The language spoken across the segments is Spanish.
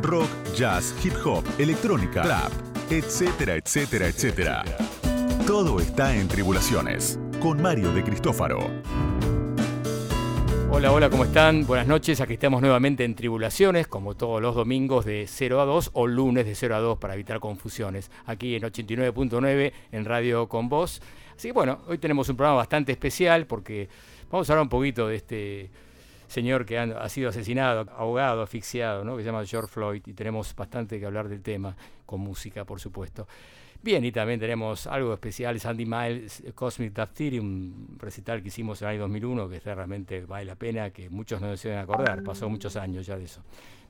rock, jazz, hip hop, electrónica, trap, etcétera, etcétera, etcétera. Todo está en Tribulaciones, con Mario de Cristófaro. Hola, hola, ¿cómo están? Buenas noches, aquí estamos nuevamente en Tribulaciones, como todos los domingos de 0 a 2 o lunes de 0 a 2 para evitar confusiones, aquí en 89.9 en Radio Con Voz. Así que bueno, hoy tenemos un programa bastante especial porque vamos a hablar un poquito de este señor que ha, sido asesinado, ahogado, asfixiado, ¿no? que se llama George Floyd, y tenemos bastante que hablar del tema, con música, por supuesto. Bien, y también tenemos algo especial, Sandy Miles, Cosmic Theory, un recital que hicimos en el año 2001, que realmente vale la pena, que muchos no se deben acordar, pasó muchos años ya de eso.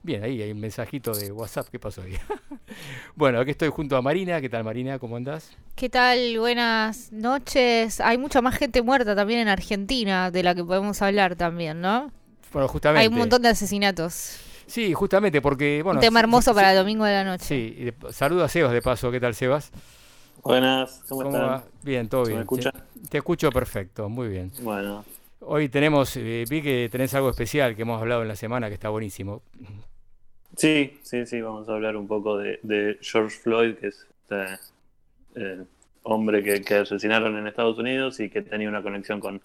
Bien, ahí hay un mensajito de WhatsApp, ¿qué pasó ahí? bueno, aquí estoy junto a Marina, ¿qué tal Marina? ¿Cómo andás? ¿Qué tal? Buenas noches. Hay mucha más gente muerta también en Argentina, de la que podemos hablar también, ¿no? Bueno, justamente. Hay un montón de asesinatos. Sí, justamente, porque. Bueno, un tema hermoso para el domingo de la noche. Sí, saludo a Sebas de paso. ¿Qué tal, Sebas? Buenas, ¿cómo, estás? Bien, todo bien. ¿Me escucha? Te, escucho perfecto, muy bien. Bueno. Hoy tenemos, eh, vi que tenés algo especial que hemos hablado en la semana que está buenísimo. Sí, sí, sí, vamos a hablar un poco de, George Floyd, que es este eh, hombre que, asesinaron en Estados Unidos y que tenía una conexión con,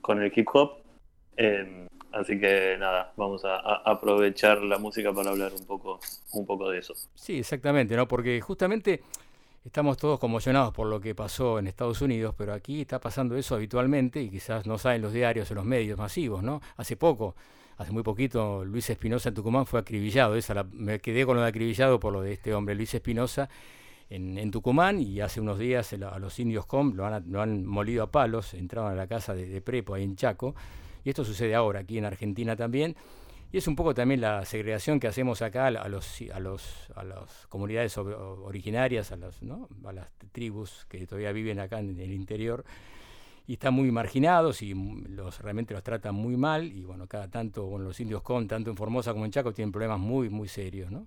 con el hip hop. Eh, Así que nada, vamos a, aprovechar la música para hablar un poco, un poco de eso. Sí, exactamente, ¿no? Porque justamente estamos todos conmocionados por lo que pasó en Estados Unidos, pero aquí está pasando eso habitualmente y quizás no saben los diarios o los medios masivos, ¿no? Hace poco, hace muy poquito, Luis Espinosa en Tucumán fue acribillado. Esa me quedé con lo de acribillado por lo de este hombre, Luis Espinosa. En, Tucumán y hace unos días a los indios com lo han, lo han molido a palos, entraban a la casa de Prepo ahí en Chaco esto sucede ahora, aquí en Argentina también. Y es un poco también la segregación que hacemos acá a, los, a, los, a las comunidades originarias, a, las, ¿no? a las tribus que todavía viven acá en el interior y están muy marginados y los realmente los tratan muy mal y bueno, cada tanto, bueno, los indios con, tanto en Formosa como en Chaco, tienen problemas muy, muy serios, ¿no?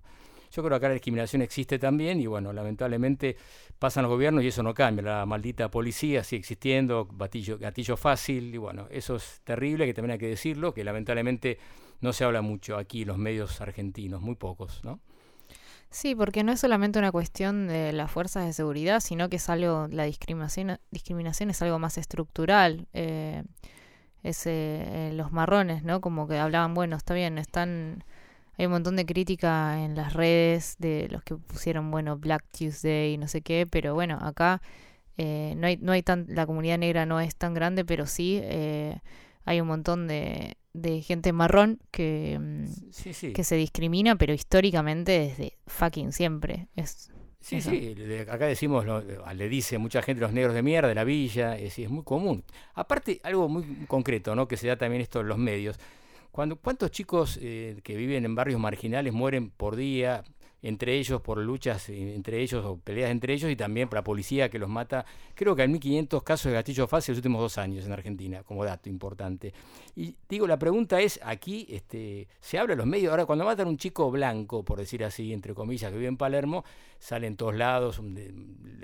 Yo creo que acá la discriminación existe también y bueno, lamentablemente pasan los gobiernos y eso no cambia. La maldita policía sigue existiendo, gatillo, fácil y bueno, eso es terrible que también hay que decirlo, que lamentablemente no se habla mucho aquí en los medios argentinos, muy pocos, ¿no? Sí, porque no es solamente una cuestión de las fuerzas de seguridad, sino que es algo, la discriminación, discriminación es algo más estructural. Eh, es eh, los marrones, ¿no? Como que hablaban, bueno, está bien, están hay un montón de crítica en las redes de los que pusieron, bueno, Black Tuesday y no sé qué, pero bueno, acá eh, no hay, no hay tan, la comunidad negra no es tan grande, pero sí eh, hay un montón de, de gente marrón que, mm, que se discrimina, pero históricamente desde fucking siempre. Es, Sí, sí, acá decimos, le dice mucha gente los negros de mierda de la villa, es, es muy común. Aparte, algo muy concreto, ¿no? Que se da también esto en los medios. ¿Cuántos chicos eh, que viven en barrios marginales mueren por día? Entre ellos por luchas entre ellos o peleas entre ellos y también por la policía que los mata. Creo que hay 1.500 casos de gatillo fácil en los últimos dos años en Argentina, como dato importante. Y digo, la pregunta es, aquí este, se habla en los medios, ahora cuando matan a un chico blanco, por decir así, entre comillas, que vive en Palermo, sale en todos lados,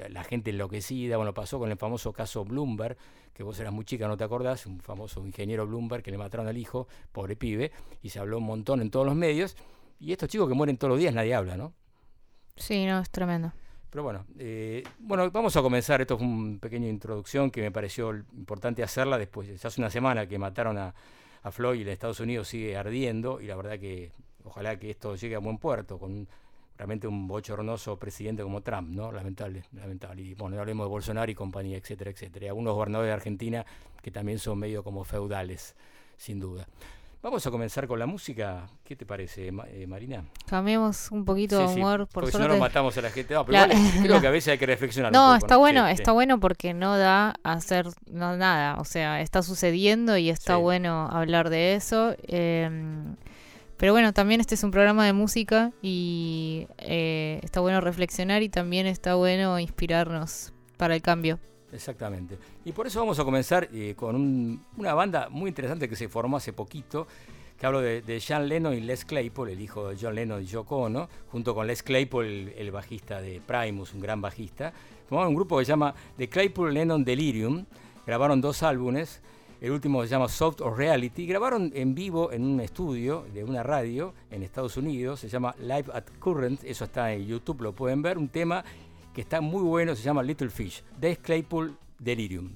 la gente enloquecida, bueno, pasó con el famoso caso Bloomberg, que vos eras muy chica, no te acordás, un famoso ingeniero Bloomberg que le mataron al hijo, pobre pibe, y se habló un montón en todos los medios. Y estos chicos que mueren todos los días nadie habla, ¿no? Sí, no, es tremendo. Pero bueno, eh, bueno, vamos a comenzar. Esto fue una pequeña introducción que me pareció importante hacerla después. Ya hace una semana que mataron a, a Floyd y en Estados Unidos sigue ardiendo y la verdad que ojalá que esto llegue a buen puerto con realmente un bochornoso presidente como Trump, ¿no? Lamentable, lamentable. Y bueno, hablemos de Bolsonaro y compañía, etcétera, etcétera. Y algunos gobernadores de Argentina que también son medio como feudales, sin duda. Vamos a comenzar con la música. ¿Qué te parece, eh, Marina? Cambiemos un poquito de humor, por porque si no nos matamos a la gente. No, pero creo que a veces hay que reflexionar. No, un poco, está bueno, está bueno porque no da a hacer nada. O sea, está sucediendo y está bueno hablar de eso. Em, pero bueno, también este es un programa de música y eh, está bueno reflexionar y también está bueno inspirarnos para el cambio. Exactamente. Y por eso vamos a comenzar eh, con un, una banda muy interesante que se formó hace poquito, que hablo de, de John Lennon y Les Claypool, el hijo de John Lennon y Yoko Ono, junto con Les Claypool, el, el bajista de Primus, un gran bajista. Formaron un grupo que se llama The Claypool Lennon Delirium. Grabaron dos álbumes. El último se llama Soft or Reality. Grabaron en vivo en un estudio de una radio en Estados Unidos. Se llama Live at Current. Eso está en YouTube, lo pueden ver. Un tema que está muy bueno, se llama Little Fish, de Claypool Delirium.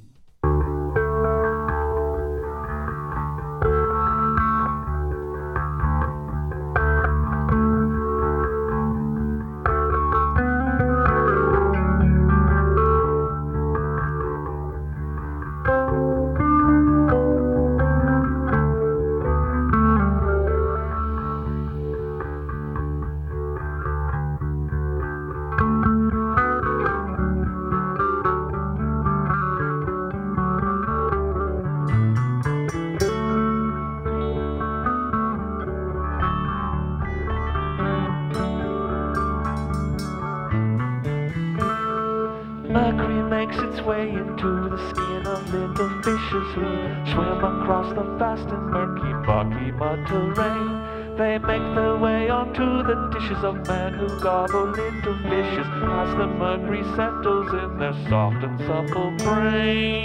settles in their soft and supple brain.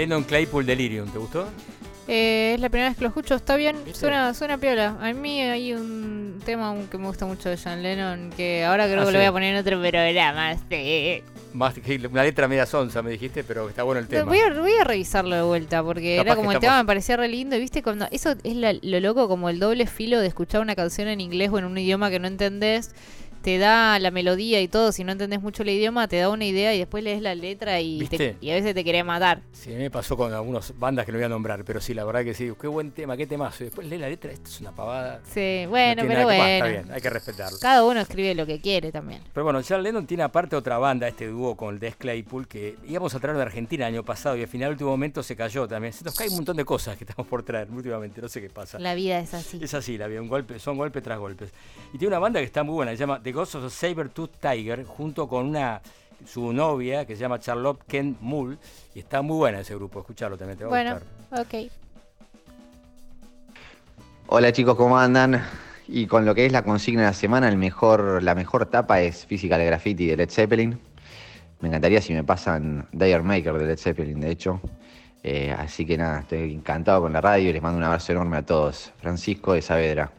Lennon Claypool Delirium, ¿te gustó? Eh, es la primera vez que lo escucho, está bien, ¿Viste? suena, suena piola. A mí hay un tema que me gusta mucho de John Lennon, que ahora creo Ah, que sí. lo voy a poner en otro programa. Sí. Más que una letra media sonsa, me dijiste, pero está bueno el tema. Voy a, voy a revisarlo de vuelta, porque Capaz era como el tema me parecía re lindo, y viste, cuando eso es la- lo loco, como el doble filo de escuchar una canción en inglés o en un idioma que no entendés, te da la melodía y todo, si no entendés mucho el idioma, te da una idea y después lees la letra y, te- a veces te querés matar. Sí, a mí me pasó con algunas bandas que no voy a nombrar, pero sí, la verdad que sí. Qué buen tema, qué temazo. Y después lee la letra, esto es una pavada. Sí, No bueno, pero bueno. Está bien, hay que respetarlo. Cada uno escribe lo que quiere también. Pero bueno, John Lennon tiene aparte otra banda, este dúo con el Des Claypool, que íbamos a traer de Argentina el año pasado y al final, al último momento, se cayó también. Se nos cae un montón de cosas que estamos por traer últimamente, no sé qué pasa. La vida es así. Es así, la vida, un golpe, son golpes tras golpes. Y tiene una banda que está muy buena, se llama The Ghost of the Sabertooth Tiger, junto con una su novia que se llama Charlotte Kent Mull, y está muy buena ese grupo, escucharlo también, te va a Bueno, gustar. ok. Hola chicos, ¿cómo andan? Y con lo que es la consigna de la semana, el mejor, la mejor tapa es Physical Graffiti de Led Zeppelin. Me encantaría si me pasan Dire Maker de Led Zeppelin, de hecho. Eh, así que nada, estoy encantado con la radio y les mando un abrazo enorme a todos. Francisco de Saavedra.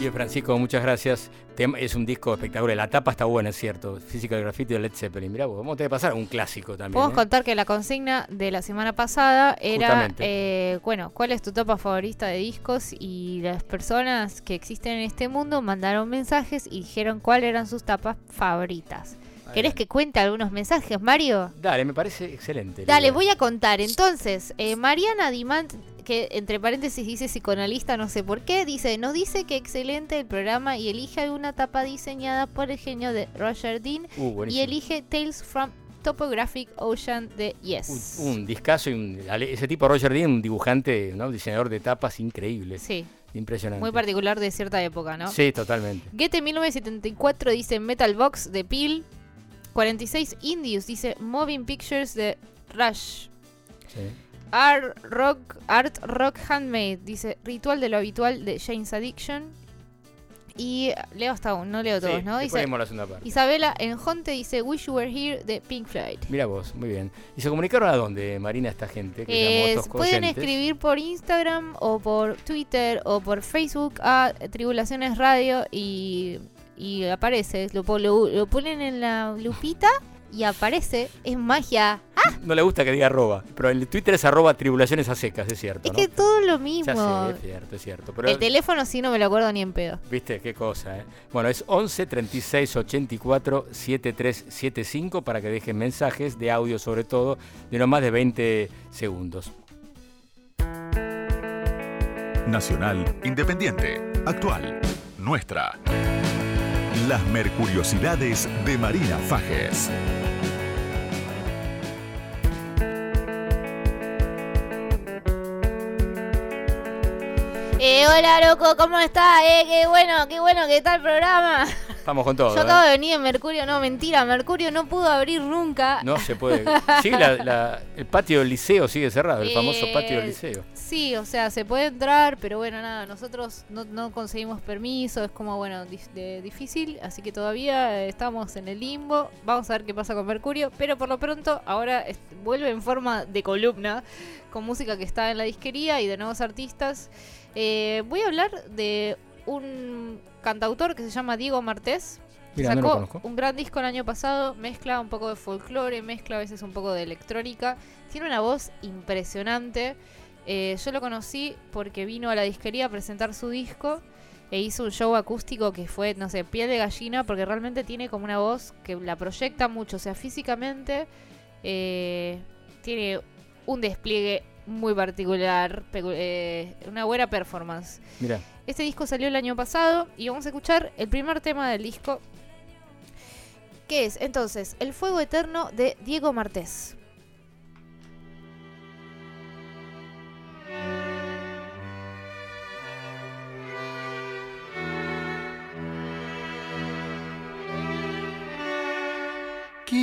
Bien, Francisco, muchas gracias. Es un disco espectacular. La tapa está buena, es cierto. Physical Graffiti de Led Zeppelin. Mirá, vos, vamos a tener que pasar un clásico también. Podemos ¿eh? contar que la consigna de la semana pasada era, eh, bueno, ¿cuál es tu tapa favorita de discos? Y las personas que existen en este mundo mandaron mensajes y dijeron cuáles eran sus tapas favoritas. ¿Querés que cuente algunos mensajes, Mario? Dale, me parece excelente. Dale, voy a contar. Entonces, eh, Mariana Dimant, que entre paréntesis dice psicoanalista, no sé por qué, dice, nos dice que excelente el programa y elige alguna tapa diseñada por el genio de Roger Dean Uh, y elige Tales from Topographic Ocean de Yes. Un, un discazo y un- ese tipo Roger Dean, un dibujante, ¿no? diseñador de tapas increíble. Sí, Impresionante. muy particular de cierta época, ¿no? Sí, totalmente. Goethe 1974 dice Metal Box de Peel. 46 Indios dice Moving Pictures de Rush. Sí. Art Rock, Art Rock Handmade dice Ritual de lo habitual de Jane's Addiction. Y leo hasta un, no leo todos, Sí, ¿no? Dice. Isabela Enjonte dice Wish You Were Here de Pink Floyd. Mira vos, muy bien. ¿Y se comunicaron a dónde, Marina, esta gente? Que estos pueden escribir por Instagram o por Twitter o por Facebook a Tribulaciones Radio y, y aparece. Lo, po- lo- lo ponen en la lupita y aparece. Es magia. No le gusta que diga arroba, pero en Twitter es arroba tribulaciones a secas, es cierto. Es ¿no? que todo lo Ya mismo. sé, es cierto, es cierto. Pero, El teléfono sí no me lo acuerdo ni en pedo. ¿Viste? Qué cosa, ¿eh? Bueno, es 11 36 84 7375 para que dejen mensajes de audio, sobre todo, de no más de 20 segundos. Nacional, independiente, actual, nuestra. Las Mercuriosidades de Marina Fajes. Eh, hola loco, ¿cómo estás? Eh, qué bueno, qué bueno que está el programa. Estamos con todo. Yo ¿eh? acabo de venir en Mercurio, no, mentira, Mercurio no pudo abrir nunca. No se puede. Sigue la- la- el patio del liceo sigue cerrado, el famoso Eh, patio del liceo. Sí, o sea, se puede entrar, pero bueno, nada, nosotros no, no conseguimos permiso, es como, bueno, dif- de- difícil, así que todavía eh, estamos en el limbo, vamos a ver qué pasa con Mercurio, pero por lo pronto ahora vuelve en forma de columna, con música que está en la disquería y de nuevos artistas. Eh, voy a hablar de un cantautor que se llama Diego Martés. Mira, Sacó un gran disco el año pasado, mezcla un poco de folclore, mezcla a veces un poco de electrónica. Tiene una voz impresionante. Eh, yo lo conocí porque vino a la disquería a presentar su disco e hizo un show acústico que fue, no sé, piel de gallina porque realmente tiene como una voz que la proyecta mucho. O sea, físicamente eh, tiene un despliegue muy particular, eh, una buena performance. Mira, Este disco salió el año pasado y vamos a escuchar el primer tema del disco. Que es entonces El Fuego Eterno de Diego Martés.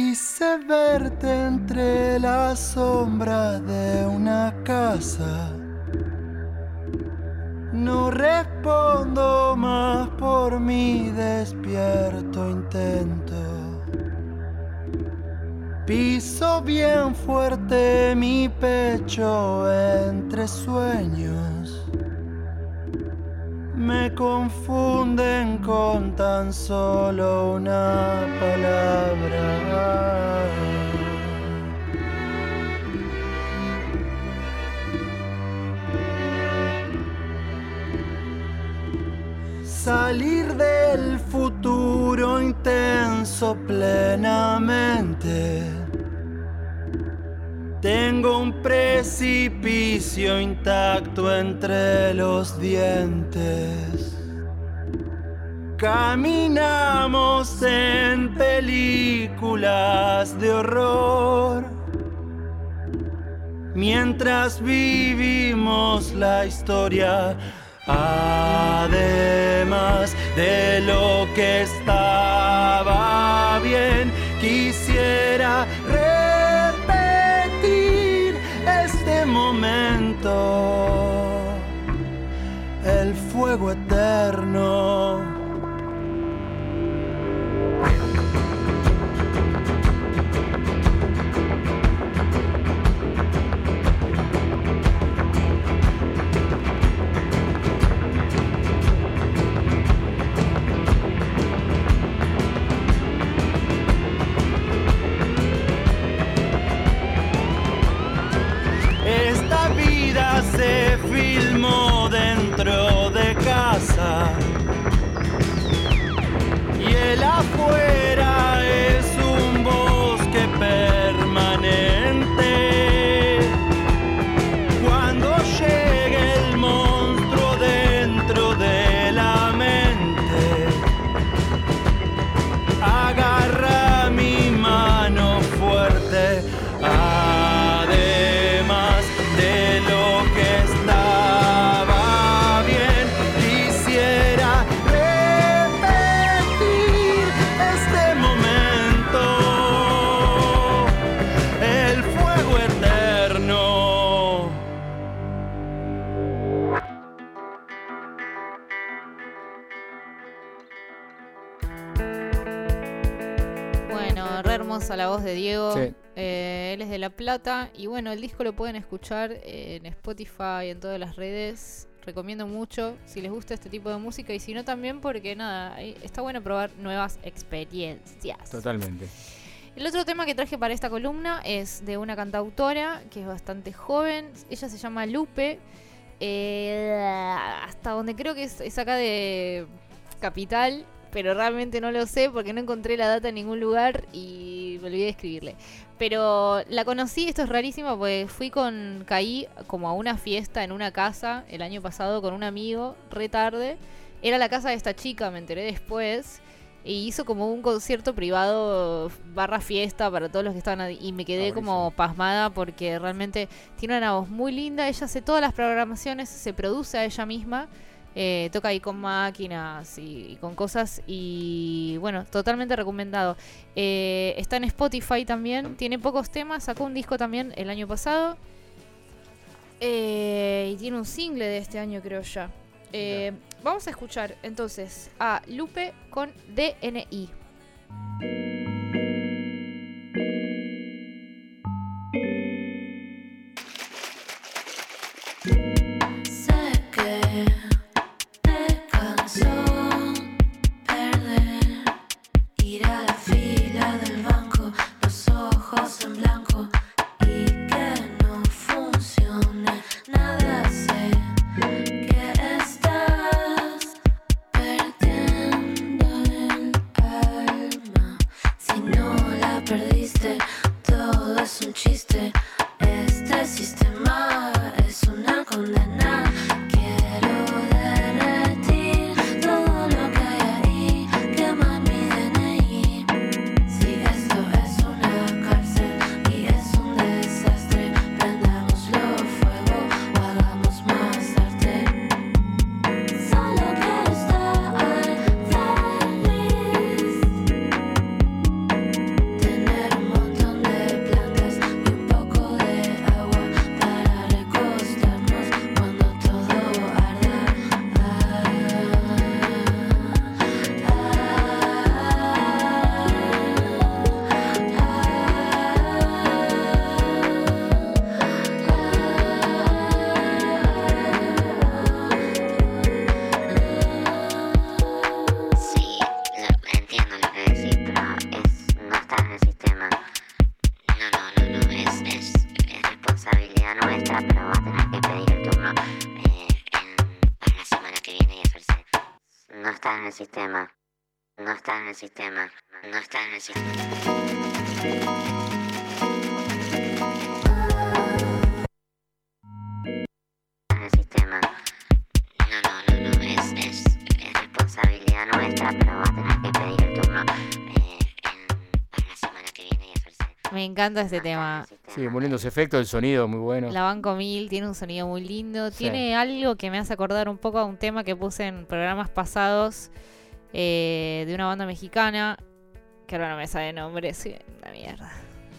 Quise verte entre las sombras de una casa. No respondo más por mi despierto intento. Piso bien fuerte mi pecho entre sueños. Me confunden con tan solo una palabra. Salir del futuro intenso plenamente. Tengo un precipicio intacto entre los dientes. Caminamos en películas de horror. Mientras vivimos la historia, además de lo que estaba bien, quisiera momento, el fuego eterno. De Diego. Sí. Eh, él es de La Plata. Y bueno, el disco lo pueden escuchar en Spotify, en todas las redes. Recomiendo mucho si les gusta este tipo de música. Y si no, también porque nada, está bueno probar nuevas experiencias. Totalmente. El otro tema que traje para esta columna es de una cantautora que es bastante joven. Ella se llama Lupe. Eh, hasta donde creo que es, es acá de Capital, pero realmente no lo sé porque no encontré la data en ningún lugar y me olvidé de escribirle. Pero la conocí, esto es rarísimo, porque fui con, caí como a una fiesta en una casa el año pasado con un amigo, re tarde. Era la casa de esta chica, me enteré después. Y hizo como un concierto privado barra fiesta para todos los que estaban ahí. Y me quedé Ah, como pasmada porque realmente tiene una voz muy linda. Ella hace todas las programaciones, se produce a ella misma. Eh, toca ahí con máquinas y, y con cosas. Y bueno, totalmente recomendado. Eh, está en Spotify también. Tiene pocos temas. Sacó un disco también el año pasado. Eh, y tiene un single de este año, creo ya. Vamos a escuchar entonces a Lupe con DNI. No está en el sistema. En el sistema. No, no, no, no. Es, es, es responsabilidad nuestra, pero va a tener que pedir el turno eh, en- para la semana que viene y hacerse. Me encanta este tema. Sí, muy lindos efectos, el sonido muy bueno. La Banco Mil tiene un sonido muy lindo. Sí. Tiene algo que me hace acordar un poco a un tema que puse en programas pasados eh, de una banda mexicana. Que ahora no me sabe nombre, sí, una mierda.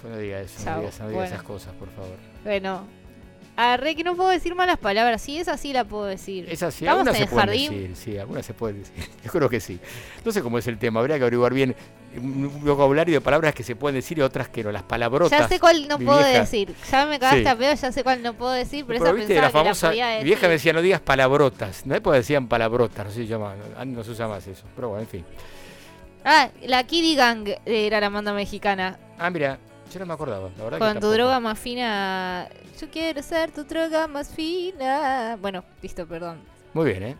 No diga eso, no digas, no digas Bueno. esas cosas, por favor. Bueno, arre que no puedo decir malas palabras. Si es así, la puedo decir. Esas sí, Estamos algunas en se el pueden jardín. decir, sí, algunas se pueden decir. Yo creo que sí. No sé cómo es el tema, habría que averiguar bien un vocabulario de palabras que se pueden decir y otras que no, las palabrotas. Ya sé cuál no puedo vieja. decir. Ya me cagaste Sí. a pedo, ya sé cuál no puedo decir, pero, Pero esa viste pensaba la que la famosa. Mi vieja me decía, no digas palabrotas. No es porque decían palabrotas, no se llama, no se usa más eso. Pero bueno, en fin. Ah, la Kitty Gang era la banda mexicana. Ah, mira, yo no me acordaba, la verdad que Con tu droga más fina. Yo quiero ser tu droga más fina. Bueno, listo, perdón. Muy bien, ¿eh?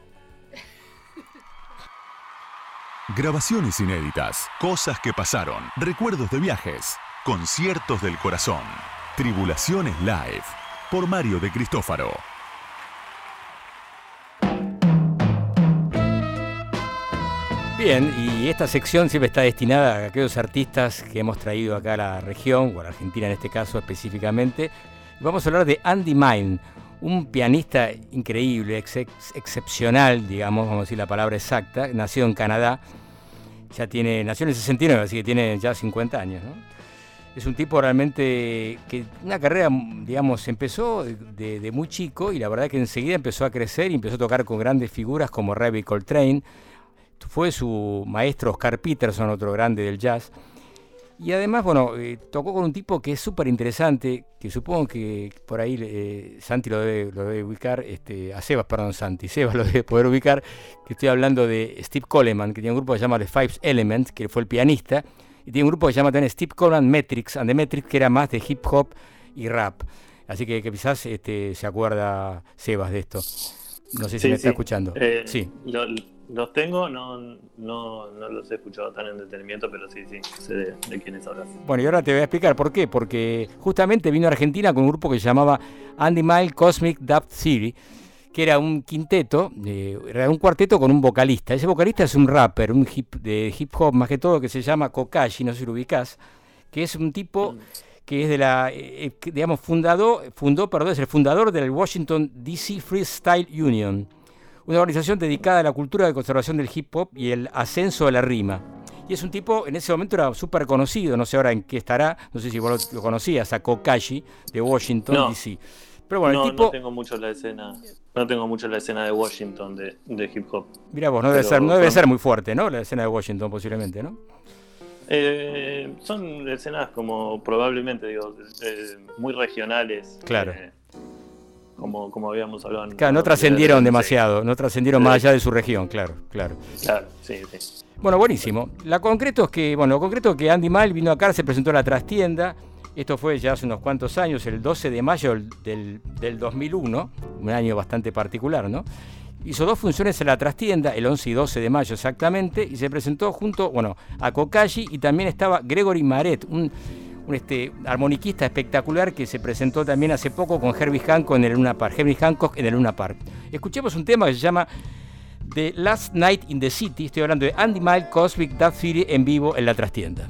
Grabaciones inéditas, cosas que pasaron, recuerdos de viajes, conciertos del corazón. Tribulaciones Live, por Mario de Cristófaro. Bien, y esta sección siempre está destinada a aquellos artistas que hemos traído acá a la región, o a la Argentina en este caso específicamente. Vamos a hablar de Andy Mine, un pianista increíble, ex- ex- excepcional, digamos, vamos a decir la palabra exacta, nacido en Canadá, ya tiene, nació en el 69, así que tiene ya 50 años, ¿no? Es un tipo realmente que una carrera, digamos, empezó de, de- muy chico y la verdad que enseguida empezó a crecer y empezó a tocar con grandes figuras como Ravi Coltrane, fue su maestro Oscar Peterson, otro grande del jazz. Y además, bueno, eh, tocó con un tipo que es súper interesante, que supongo que por ahí eh, Santi lo debe, lo debe ubicar, este, a Sebas, perdón, Santi, Sebas lo debe poder ubicar, que estoy hablando de Steve Coleman, que tiene un grupo que se llama The Five Elements, que fue el pianista, y tiene un grupo que se llama también Steve Coleman Metrics, and the Metrics, que era más de hip hop y rap. Así que, que quizás este, se acuerda Sebas de esto. No sé si Sí, me sí. está escuchando. Eh, sí. lo- los tengo, no, no, no los he escuchado tan en detenimiento, pero sí, sí, sé de, de quiénes hablas. Bueno, y ahora te voy a explicar por qué. Porque justamente vino a Argentina con un grupo que se llamaba Andy Mile Cosmic Dub Theory, que era un quinteto, eh, era un cuarteto con un vocalista. Ese vocalista es un rapper, un hip, de hip hop más que todo, que se llama Kokashi, no sé si lo ubicás, que es un tipo que es de la, eh, eh, digamos, fundado, fundó, perdón, es el fundador del Washington DC Freestyle Union, una organización dedicada a la cultura de conservación del hip hop y el ascenso de la rima. Y es un tipo, en ese momento era súper conocido, no sé ahora en qué estará, no sé si vos lo, conocías, a Kokashi de Washington No. DC. Pero bueno, no, el tipo, no tengo mucho la escena, no tengo mucho la escena de Washington de, de hip hop. mira vos, no debe, pero ser, no debe ser muy fuerte, ¿no? La escena de Washington posiblemente, ¿no? Eh, son escenas como probablemente, digo, eh, muy regionales. Claro. eh, como, como habíamos hablado. en- Claro, no en- trascendieron demasiado, no trascendieron más allá de su región, claro, claro. Claro, sí, sí. Bueno, buenísimo. La concreto es que, bueno, lo concreto es que Andy Mile vino acá, se presentó en la trastienda. Esto fue ya hace unos cuantos años, el 12 de mayo del, del, del 2001, un año bastante particular, ¿no? Hizo dos funciones en la trastienda, el 11 y 12 de mayo exactamente, y se presentó junto, bueno, a Kokashi y también estaba Gregory Maret, un, un, este, armoniquista espectacular que se presentó también hace poco con Herbie Hancock en el Luna Park. Herbie Hancock en el Luna Park. Escuchemos un tema que se llama The Last Night in the City. Estoy hablando de Andy Mile Cosmic Dub Theory en vivo en la trastienda.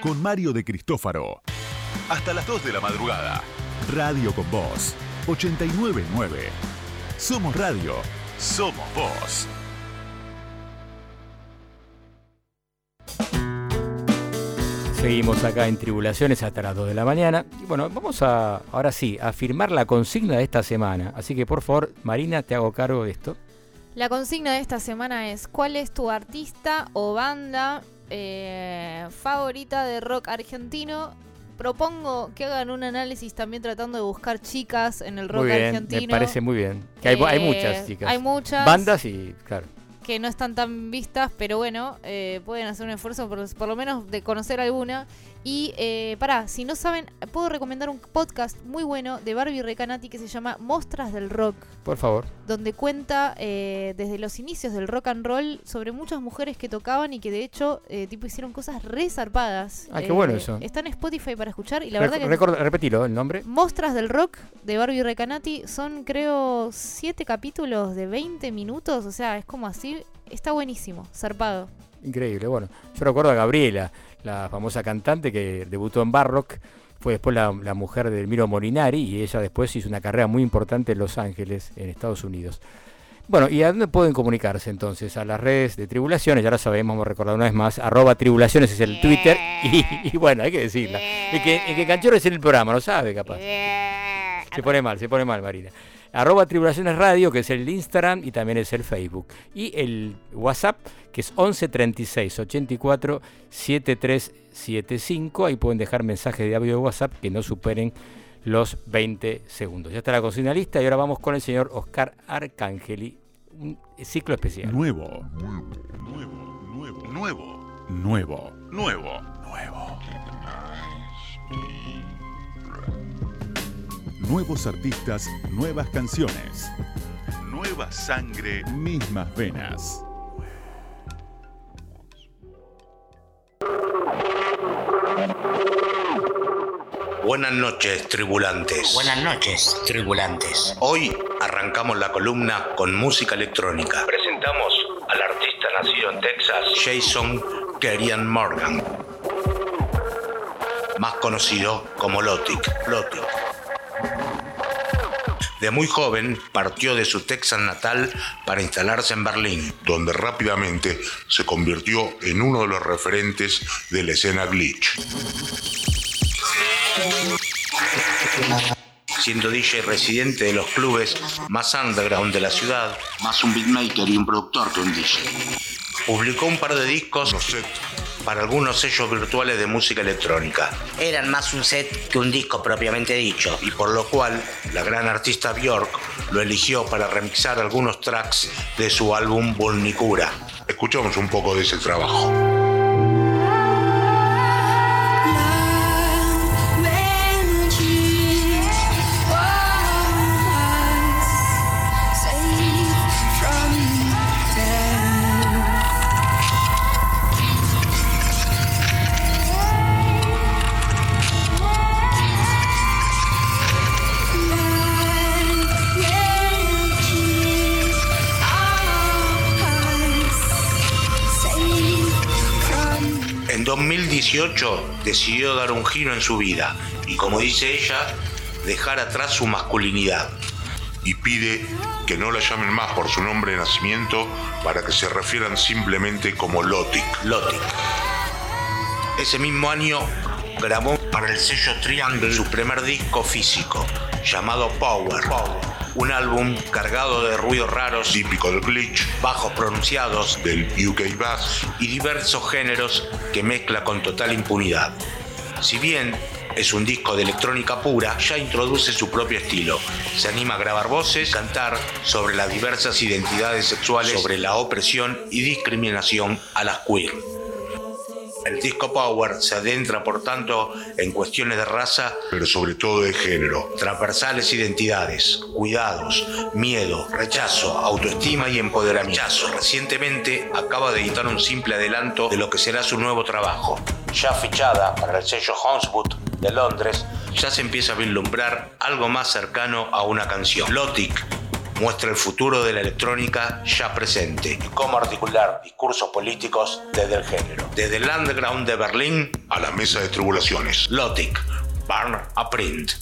Con Mario de Cristófaro. Hasta las 2 de la madrugada. Radio con Voz. 899. Somos radio. Somos voz. Seguimos acá en Tribulaciones hasta las 2 de la mañana. Y bueno, vamos a, ahora sí, a firmar la consigna de esta semana. Así que por favor, Marina, te hago cargo de esto. La consigna de esta semana es ¿cuál es tu artista o banda eh, favorita de rock argentino? Propongo que hagan un análisis también tratando de buscar chicas en el rock muy bien, argentino. me parece muy bien. Que hay, hay Eh, muchas chicas. Hay muchas. Bandas y, claro. que no están tan vistas, pero bueno, eh, pueden hacer un esfuerzo por, por lo menos de conocer alguna. Y eh, pará, si no saben, puedo recomendar un podcast muy bueno de Barbie Recanati que se llama Mostras del Rock, Por favor. donde cuenta eh, desde los inicios del rock and roll sobre muchas mujeres que tocaban y que de hecho eh, tipo hicieron cosas re zarpadas. Ah, qué Eh, bueno eso. Está en Spotify para escuchar y la verdad que... repetilo, el nombre. Mostras del Rock de Barbie Recanati son creo siete capítulos de 20 minutos, o sea, es como así, está buenísimo, zarpado. Increíble, bueno. Yo recuerdo a Gabriela, la famosa cantante que debutó en Barrock, fue después la, la mujer de Miro Molinari y ella después hizo una carrera muy importante en Los Ángeles, en Estados Unidos. Bueno, ¿y a dónde pueden comunicarse entonces? A las redes de Tribulaciones, ya lo sabemos, vamos a recordar una vez más, arroba Tribulaciones es el Twitter y, y bueno, hay que decirla. Y que, y que Canchero es en el programa, no sabe capaz. Se pone mal, se pone mal, Marina. Arroba Tribulaciones Radio, que es el Instagram y también es el Facebook. Y el WhatsApp, que es 11 36 84 7375. Ahí pueden dejar mensajes de audio de WhatsApp que no superen los 20 segundos. Ya está la consigna lista y ahora vamos con el señor Oscar Arcangeli. Un ciclo especial. Nuevo. Nuevo. Nuevo. Nuevo. Nuevo. Nuevo. Nuevo. Nuevos artistas, nuevas canciones. Nueva sangre, mismas venas. Buenas noches, tribulantes. Buenas noches, tribulantes. Hoy arrancamos la columna con música electrónica. Presentamos al artista nacido en Texas, Jason Kerian Morgan, más conocido como Lotic. Lotic. De muy joven partió de su Texas natal para instalarse en Berlín, donde rápidamente se convirtió en uno de los referentes de la escena glitch. siendo DJ residente de los clubes más underground de la ciudad, Más un beatmaker y un productor que un DJ. publicó un par de discos para algunos sellos virtuales de música electrónica, Eran más un set que un disco propiamente dicho. y por lo cual la gran artista Björk lo eligió para remixar algunos tracks de su álbum Volnicura. Escuchamos un poco de ese trabajo. 2018 decidió dar un giro en su vida y como dice ella, dejar atrás su masculinidad. Y pide que no la llamen más por su nombre de nacimiento para que se refieran simplemente como Lotic. Lotic. Ese mismo año grabó para el sello Triangle su primer disco físico, llamado Power. Un álbum cargado de ruidos raros, Típico del glitch, bajos pronunciados del UK Bass, y diversos géneros que mezcla con total impunidad. Si bien es un disco de electrónica pura, ya introduce su propio estilo. Se anima a grabar voces, cantar sobre las diversas identidades sexuales, sobre la opresión y discriminación a las queer. El disco Power se adentra, por tanto, en cuestiones de raza, pero sobre todo de género. transversales identidades, cuidados, miedo, rechazo, autoestima y empoderamiento. Recientemente acaba de editar un simple adelanto de lo que será su nuevo trabajo. Ya fichada para el sello Hornswood de Londres, ya se empieza a vislumbrar algo más cercano a una canción. Lotic muestra el futuro de la electrónica ya presente y cómo articular discursos políticos desde el género. Desde el underground de Berlín a la mesa de tribulaciones. Lotic, Barn a Print.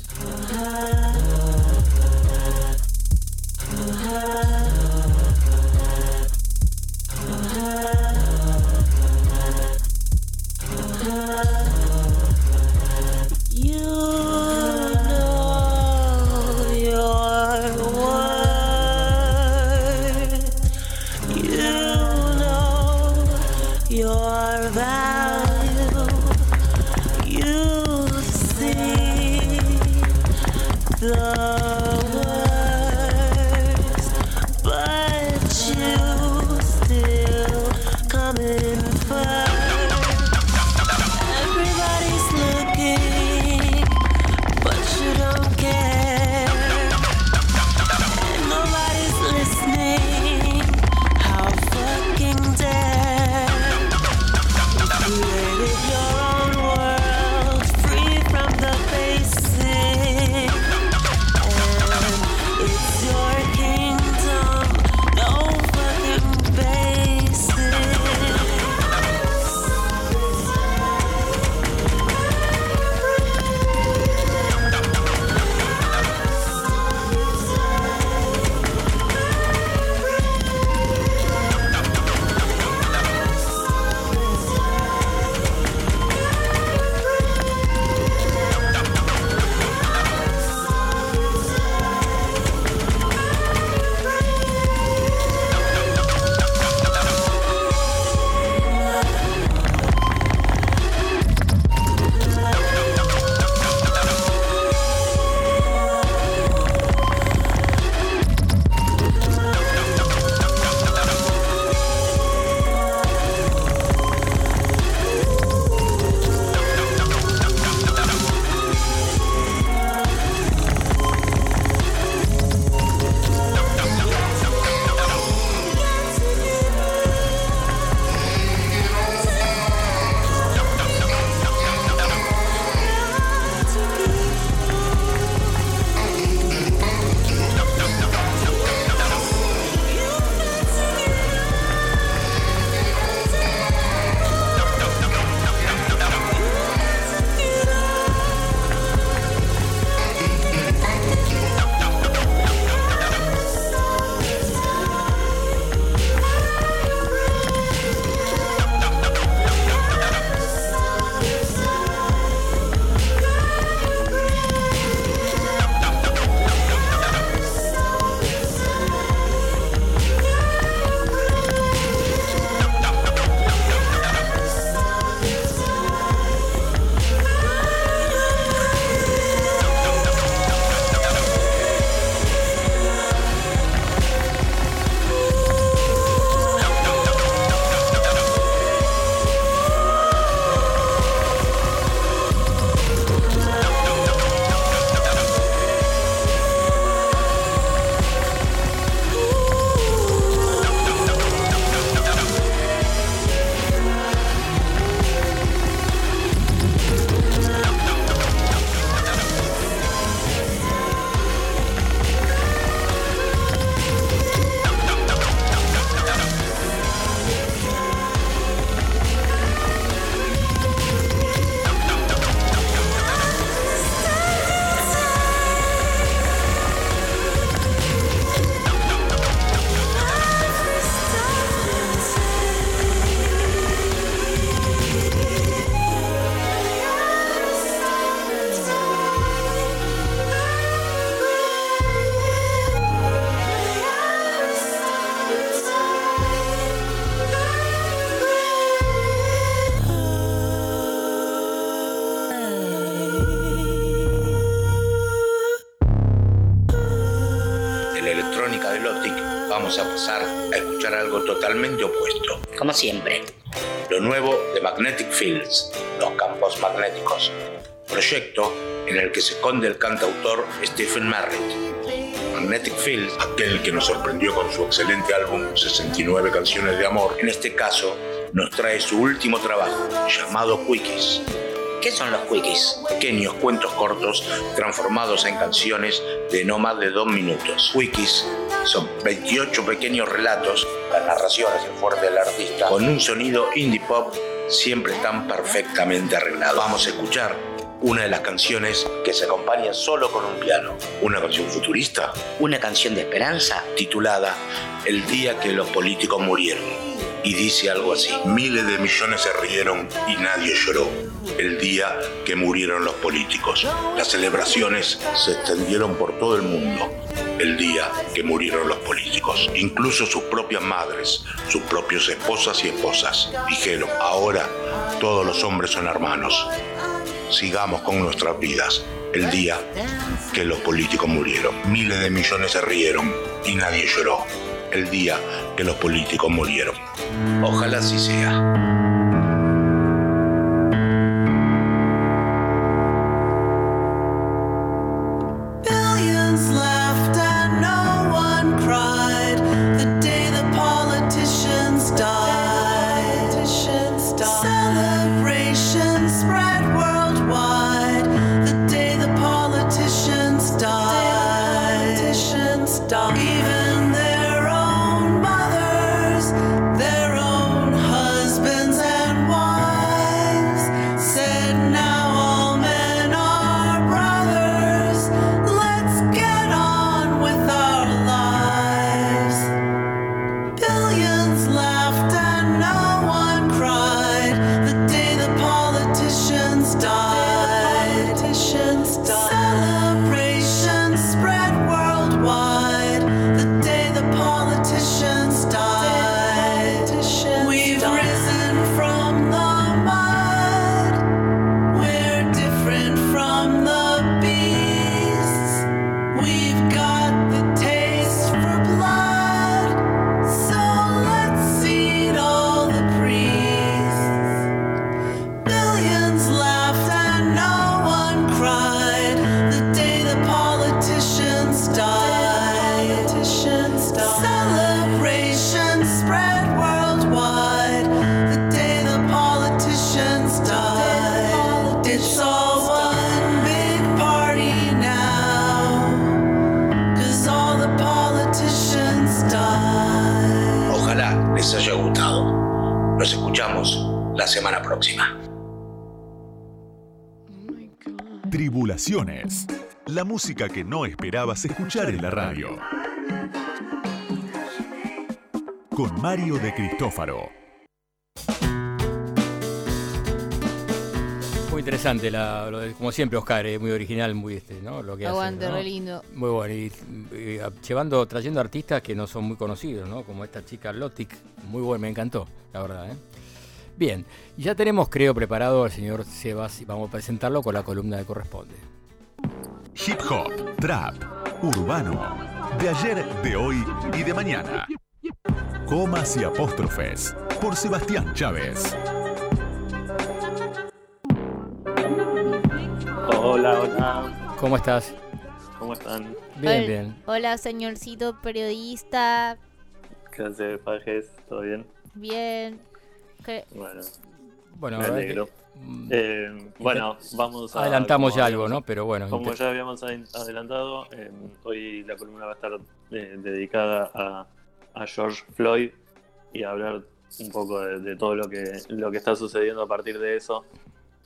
Como siempre. Lo nuevo de Magnetic Fields, los campos magnéticos. Proyecto en el que se esconde el cantautor Stephen Merritt. Magnetic Fields, Aquel que nos sorprendió con su excelente álbum 69 canciones de amor. en este caso, nos trae su último trabajo, llamado Quickies. ¿Qué son los quickies? Pequeños cuentos cortos transformados en canciones de no más de dos minutos. Wikis son 28 pequeños relatos, las narraciones el fuerte del artista, con un sonido indie pop siempre tan perfectamente arreglado. Vamos a escuchar una de las canciones que se acompaña solo con un piano. Una canción futurista Una canción de esperanza. titulada El día que los políticos murieron. Y dice algo así. Miles de millones se rieron y nadie lloró. El día que murieron los políticos. Las celebraciones se extendieron por todo el mundo. El día que murieron los políticos. Incluso sus propias madres, sus propias esposas y esposas. Dijeron, ahora todos los hombres son hermanos. Sigamos con nuestras vidas. El día que los políticos murieron. Miles de millones se rieron y nadie lloró. El día que los políticos murieron. Ojalá así sea. La música que no esperabas escuchar en la radio. Con Mario de Cristófaro. Muy interesante, la- lo de- como siempre, Oscar, es muy original, muy este, ¿no? Lo que hace, Aguante, ¿no? re lindo. Muy bueno, y, y, a- llevando, trayendo artistas que no son muy conocidos, ¿no? Como esta chica Lotic, muy bueno, me encantó, la verdad, ¿eh? Bien, ya tenemos, creo, preparado al señor Sebas y vamos a presentarlo con la columna que corresponde. Hip hop, trap, urbano. De ayer, de hoy y de mañana. Comas y apóstrofes. Por Sebastián Chávez. Hola, hola. ¿Cómo estás? ¿Cómo están? Bien, bien. Hola, señorcito periodista. ¿Qué hace, Pajes? ¿Todo bien? Bien. ¿Qué- Bueno, Bueno, me alegro. que, Eh, bueno, vamos a. Adelantamos como ya algo, ¿no? Pero bueno, Como ya habíamos ad- adelantado, eh, hoy la columna va a estar eh, dedicada a, a George Floyd y a hablar un poco de, de todo lo que, lo que está sucediendo a partir de eso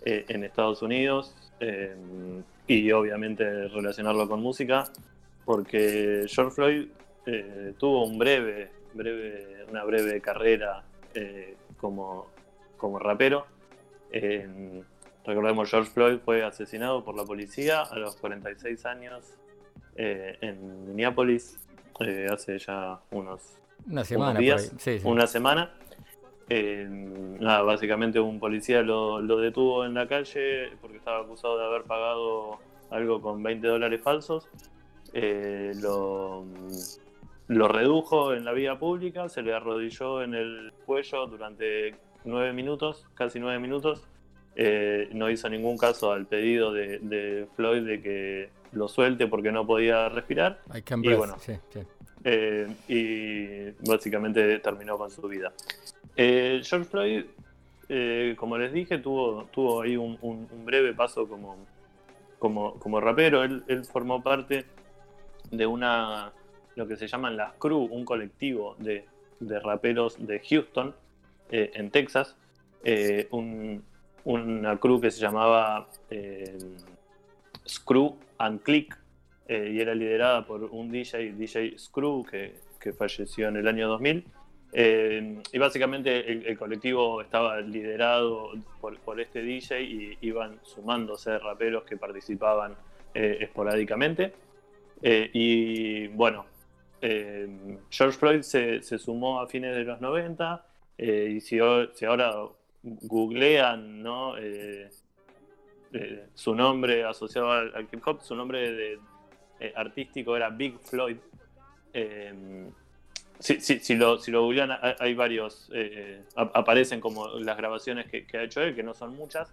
eh, en Estados Unidos eh, y obviamente relacionarlo con música, porque George Floyd eh, tuvo un breve, breve, una breve carrera eh, como, como rapero. Eh, recordemos, George Floyd fue asesinado por la policía a los 46 años eh, en Minneapolis eh, hace ya unos, Una semana días, ahí, sí, sí. una semana. Eh, nada, básicamente un policía lo, lo detuvo en la calle porque estaba acusado de haber pagado algo con 20 dólares falsos. Eh, lo, lo redujo en la vía pública, se le arrodilló en el cuello durante nueve minutos, casi nueve minutos. Eh, no hizo ningún caso al pedido de, de Floyd de que lo suelte porque no podía respirar. I can y bueno, sí, sí. eh, y básicamente terminó con su vida. Eh, George Floyd como les dije, tuvo, tuvo ahí un, un- un breve paso como, como, como rapero. Él, él formó parte de una, lo que se llaman las Crew, un colectivo de, de raperos de Houston, eh, en Texas. Eh, un- una crew que se llamaba eh, Screw and Click eh, y era liderada por un DJ, DJ Screw, que, que falleció en el año 2000. Eh, y básicamente el, colectivo estaba liderado por, este DJ y iban sumándose raperos que participaban eh, esporádicamente. Eh, y bueno, George Floyd se, se sumó a fines de los 90 eh, y si, ho- si ahora googlean ¿no? Eh, eh, su nombre asociado al, hip hop, su nombre artístico era Big Floyd. Si, si- lo, si lo googlean, hay, varios, ap- aparecen como las grabaciones que, que ha hecho él, que no son muchas.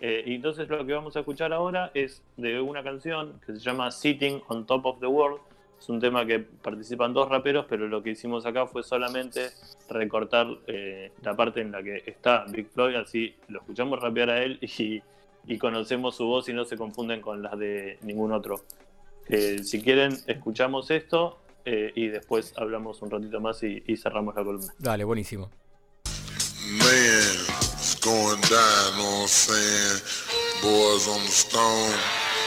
Y entonces lo que vamos a escuchar ahora es de una canción que se llama Sitting on Top of the World. Es un tema que participan dos raperos, pero lo que hicimos acá fue solamente recortar eh, la parte en la que está Big Floyd, así lo escuchamos rapear a él y, y conocemos su voz y no se confunden con las de ningún otro. Eh, si quieren, escuchamos esto eh, y después hablamos un ratito más y, y cerramos la columna. Dale, buenísimo. Man, it's going down, know what I'm saying? Boys on the stone,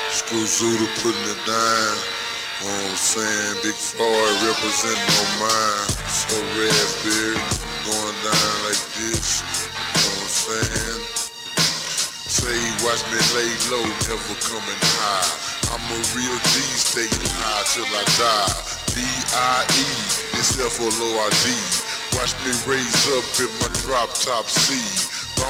Screw Zuda putting it down. I'm saying? Big Floyd representing on mine. So red beard going down like this. You Know what I'm saying? Say he watch me lay low, never coming high. I'm a real G, staying high till I die. D-I-E, it's F-O-L-O-R-D. Watch me raise up in my drop top C.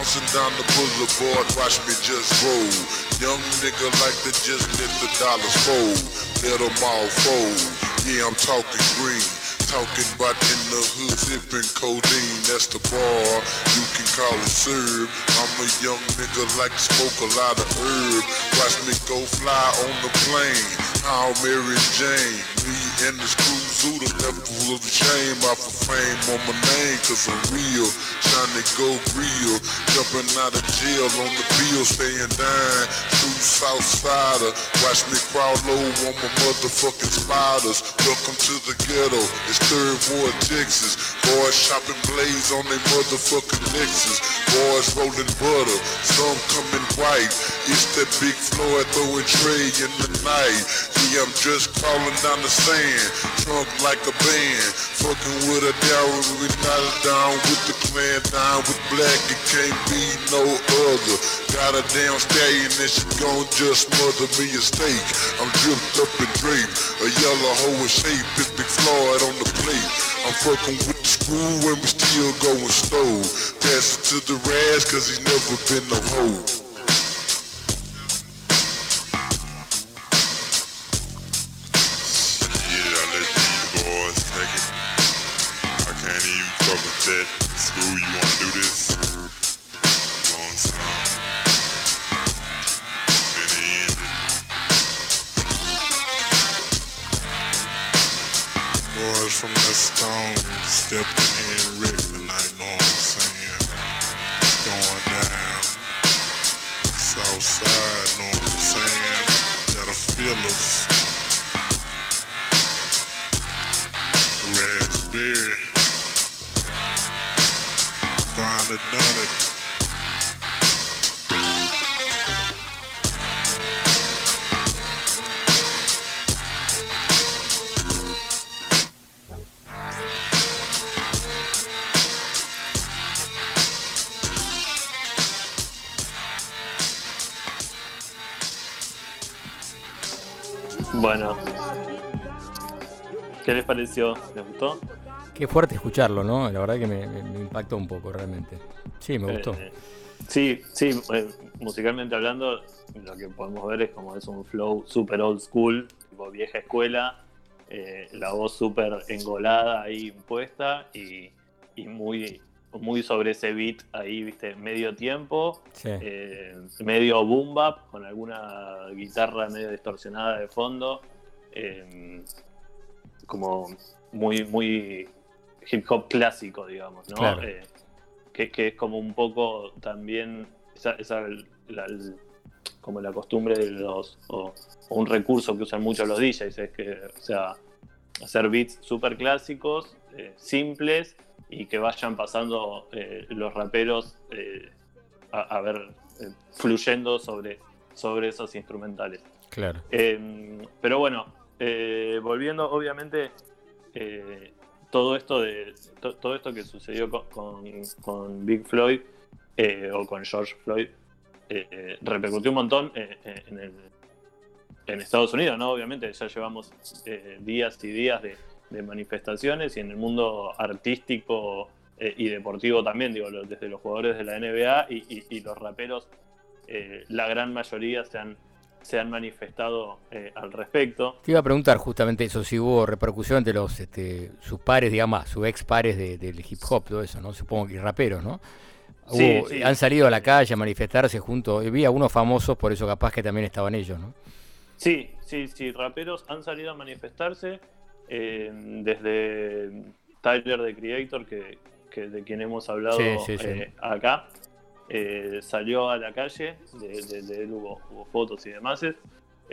Bouncing down the boulevard, watch me just roll. Young nigga like to just let the dollars fold. Let 'em all fold. Yeah, I'm talking green. Talking about in the hood, sipping codeine, that's the bar. You can call it serve. I'm a young nigga like to smoke a lot of herb. Watch me go fly on the plane. How Mary Jane, me and the screw Zuda left of shame off of fame on my name, cause I'm real. Trying to go real. Jumping out of jail on the bill, staying down. True Southsider. Watch me crawl low on my motherfucking spiders. Welcome to the ghetto. It's third ward, Texas. Boys chopping blades on their motherfucking Lexus. Boys rolling butter. Some coming white. It's that big Floyd throwing tray in the night. Yeah, I'm just crawling down the sand. Trunk like a band. Fucking with a down, we not down with the clan, down with black. It can't be no other. Got a damn stallion and she gon' just mother me a steak. I'm dripped up and draped. A yellow hoe in shape. It's Big Floyd on the plate. I'm fucking with the screw and we still going slow. Pass it to the Raz cause he's never been no hoe. That. You wanna do this? Boys from the stone stepping in Rick tonight, know what I'm saying? Going down. South side, know what I'm saying? Gotta feel us. Bueno, ¿qué les pareció? ¿Les gustó? Qué fuerte escucharlo, ¿no? La verdad que me, me- me impactó un poco realmente. Sí, me gustó. Eh, sí, sí, eh, musicalmente hablando, lo que podemos ver es como es un flow super old school, tipo vieja escuela, eh, la voz súper engolada ahí impuesta y, y muy, muy sobre ese beat ahí, viste, medio tiempo, Sí. eh, medio boom bap, con alguna guitarra medio distorsionada de fondo, como muy, muy hip hop clásico, digamos, ¿no? Claro. Eh, que es como un poco también esa, esa- la- como la costumbre de los o, o un recurso que usan mucho los DJs es que o sea hacer beats super clásicos eh, simples y que vayan pasando eh, los raperos eh, a, a ver eh, fluyendo sobre sobre esos instrumentales Claro. eh, pero bueno, volviendo, obviamente, eh, todo esto de to- todo esto que sucedió con, con- Big Floyd eh, o con George Floyd eh, repercutió un montón eh, eh, en, en Estados Unidos, ¿no? Obviamente ya llevamos días y días de, manifestaciones y en el mundo artístico y deportivo también, digo, desde los jugadores de la NBA y, los raperos, la gran mayoría se han, se han manifestado eh, al respecto. Te iba a preguntar justamente eso, si hubo repercusión entre los, este, sus pares, digamos, sus ex pares de- del hip hop, todo eso, ¿no? Supongo que raperos, ¿no? Sí. Han salido a la calle a manifestarse juntos. Vi algunos famosos, por eso capaz que también estaban ellos, ¿no? Sí, sí, sí, raperos han salido a manifestarse eh, desde Tyler the Creator, que, que de quien hemos hablado sí. eh, acá, eh, salió a la calle, de, de- de él hubo, hubo fotos y demás.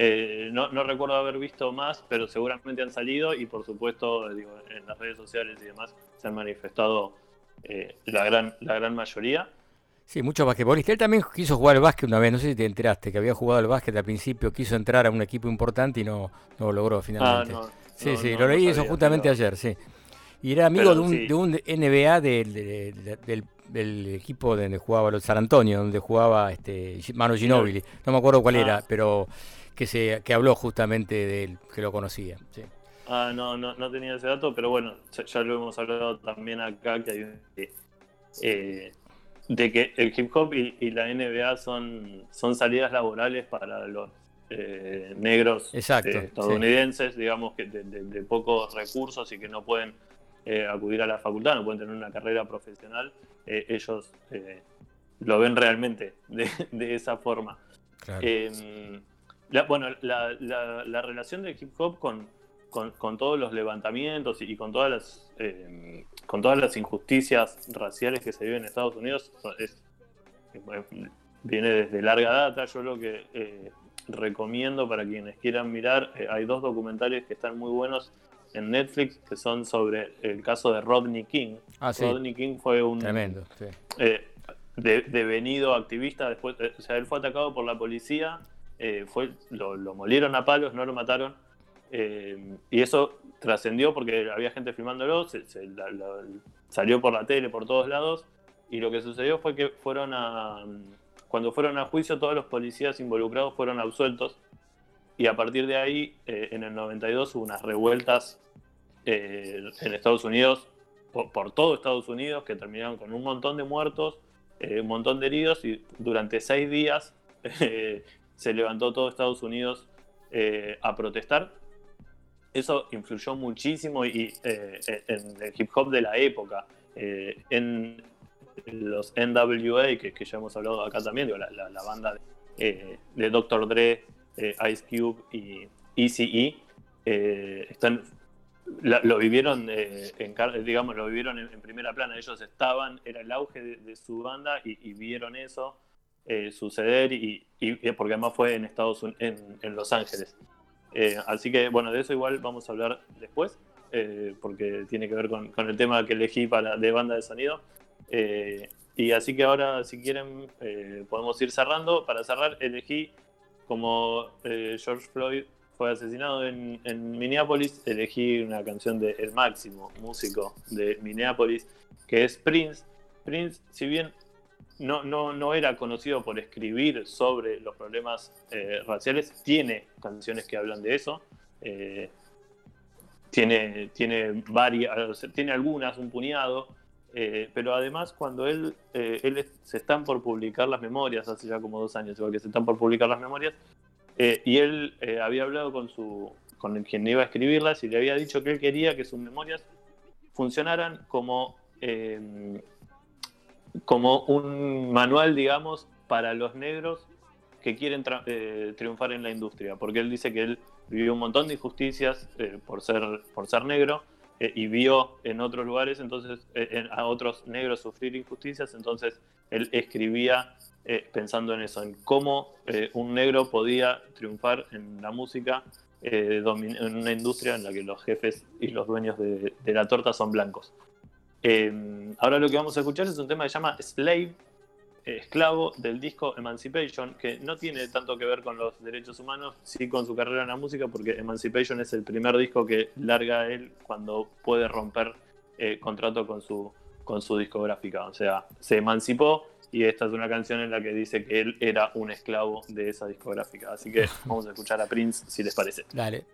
Eh, no, no recuerdo haber visto más, pero seguramente han salido y por supuesto digo, en las redes sociales y demás se han manifestado eh, la, gran, la gran mayoría. Sí, muchos basquetbolistas. Él también quiso jugar al básquet una vez, no sé si te enteraste, que había jugado al básquet al principio, quiso entrar a un equipo importante y no, no lo logró finalmente. Ah, no, sí, sí, lo leí eso justamente pero- ayer, sí. Y era amigo Pero de un, sí. de un NBA del, de- de- del, del equipo donde jugaba los San Antonio, donde jugaba este Mano Ginóbili. No me acuerdo cuál Ah. era, pero que se que habló justamente de él, que lo conocía. Sí. Ah, no, no, no tenía ese dato, pero bueno, ya, ya lo hemos hablado también acá, que hay un- eh, de que el hip hop y, y la NBA son, son salidas laborales para los eh, negros Exacto, eh, estadounidenses, digamos, que de, de- de pocos recursos y que no pueden eh, acudir a la facultad, no pueden tener una carrera profesional, eh, ellos eh, lo ven realmente de, de esa forma. Claro. Eh, la- bueno, la, la- la relación del hip hop con, con, con todos los levantamientos y, con todas las eh, con todas las injusticias raciales que se viven en Estados Unidos es- es- viene desde larga data. Yo lo que eh, recomiendo para quienes quieran mirar, eh, hay dos documentales que están muy buenos en Netflix que son sobre el caso de Rodney King. Ah, sí. Rodney King fue un Tremendo. sí. eh, de- devenido activista después, eh, o sea, él fue atacado por la policía, eh, fue, lo, lo molieron a palos, no lo mataron, eh, y eso trascendió porque había gente filmándolo, se- se- la- la- salió por la tele, por todos lados, y lo que sucedió fue que fueron a, cuando fueron a juicio todos los policías involucrados fueron absueltos, y a partir de ahí, eh, en el 92 hubo unas revueltas eh, en Estados Unidos, por, por todo Estados Unidos, que terminaron con un montón de muertos, eh, un montón de heridos, y durante seis días se levantó todo Estados Unidos a protestar. Eso influyó muchísimo y, en el hip hop de la época. En los NWA, que, que ya hemos hablado acá también, la, banda de, de Dr. Dre, eh, Ice Cube y ECE, eh, están la- lo vivieron eh, en digamos lo vivieron en, primera plana. Ellos estaban era el auge de, su banda y, vieron eso eh, suceder y, porque además fue en Estados Unidos en, Los Ángeles. Eh, así que bueno de eso igual vamos a hablar después eh, porque tiene que ver con, con el tema que elegí para de banda de sonido. Eh, y así que ahora si quieren eh, podemos ir cerrando. Para cerrar elegí como eh, George Floyd fue asesinado en, Minneapolis, elegí una canción de El Máximo, músico de Minneapolis, que es Prince. Prince, si bien no, no, no era conocido por escribir sobre los problemas eh, raciales, tiene canciones que hablan de eso. eh, tiene, tiene varias, tiene algunas, un puñado, eh, pero además cuando él, eh, él es- se están por publicar las memorias, hace ya como dos años, igual que se están por publicar las memorias, eh, y él eh, había hablado con su con quien iba a escribirlas y le había dicho que él quería que sus memorias funcionaran como eh, como un manual, digamos, para los negros que quieren eh, triunfar en la industria, porque él dice que él vivió un montón de injusticias por ser por ser negro eh, y vio en otros lugares entonces eh, a otros negros sufrir injusticias, entonces él escribía eh, pensando en eso, en cómo un negro podía triunfar en la música en una industria en la que los jefes y los dueños de, de la torta son blancos. Ahora lo que vamos a escuchar es un tema que se llama Slave, esclavo del disco Emancipation, que no tiene tanto que ver con los derechos humanos, sí con su carrera en la música, porque Emancipation es el primer disco que larga él cuando puede romper eh, contrato con su, con su discográfica. O sea, se emancipó y esta es una canción en la que dice que él era un esclavo de esa discográfica. Así que vamos a escuchar a Prince si les parece. Dale.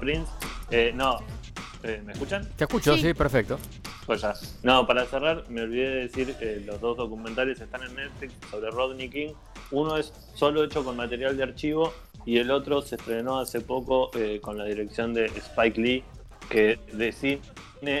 Prince. Eh, no, eh, ¿me escuchan? Te escucho, sí, perfecto. Pues ya. No, para cerrar, me olvidé de decir, eh, los dos documentales están en Netflix sobre Rodney King. Uno es solo hecho con material de archivo y el otro se estrenó hace poco eh, con la dirección de Spike Lee, que de cine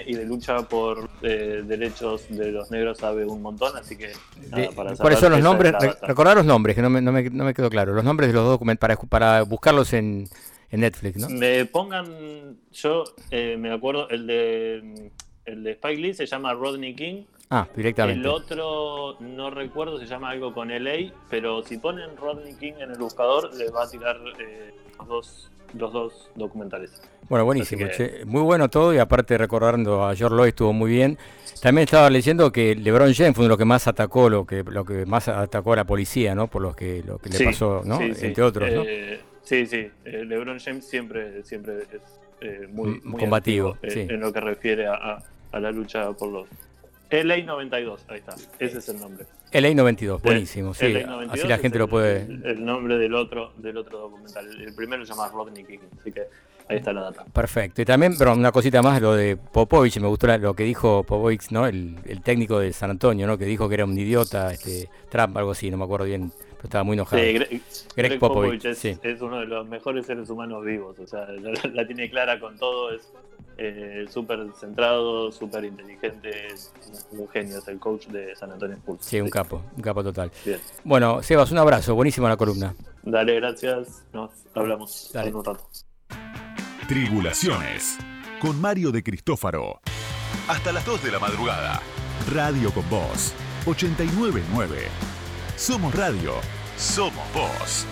y de lucha por eh, derechos de los negros sabe un montón, así que nada, De- para ¿Cuáles son los nombres? recordar los nombres, que no me, no me- no me quedó claro. Los nombres de los dos documentos para, para buscarlos en, en Netflix, ¿no? Me pongan, yo eh, me acuerdo, el de, el de Spike Lee se llama Rodney King. Ah, directamente. El otro, no recuerdo, se llama algo con LA, pero si ponen Rodney King en el buscador, les va a tirar eh, los, dos, los dos documentales. Bueno, buenísimo. Que-. Muy bueno todo y aparte recordando a George Lloyd estuvo muy bien. También estaba leyendo que LeBron James fue uno de los que más atacó, lo que lo que más atacó a la policía, ¿no? Por lo que lo que le Sí, pasó, ¿no? sí, sí. Entre otros, ¿no? Eh, sí, sí. eh, LeBron James siempre, siempre es eh, muy, Mm, muy combativo, activo, eh, sí. en lo que refiere a, a- a la lucha por los. LA 92, ahí está, ese es el nombre. LA 92, buenísimo, sí. LA 92 Así la gente el- lo puede. El, nombre del otro, del otro documental. El, primero se llama Rodney King, así que ahí está la data. Perfecto. Y también, pero una cosita más, lo de Popovich, me gustó lo que dijo Popovich, ¿no? El, el técnico de San Antonio, ¿no? Que dijo que era un idiota, este, Trump, algo así, no me acuerdo bien, pero estaba muy enojado. Sí, Greg, Greg Popovich, es, sí. es uno de los mejores seres humanos vivos. O sea, la, la tiene clara con todo, es eh, súper centrado, súper inteligente, es un, un genio, es el coach de San Antonio Spurs. Sí, un capo, un capo total. Bien. Bueno, Sebas, un abrazo, buenísima la columna. Dale, gracias. Nos hablamos Dale. en un rato. Tribulaciones. Con Mario de Cristófaro. Hasta las 2 de la madrugada. Radio con Voz. 899. Somos radio. Somos voz.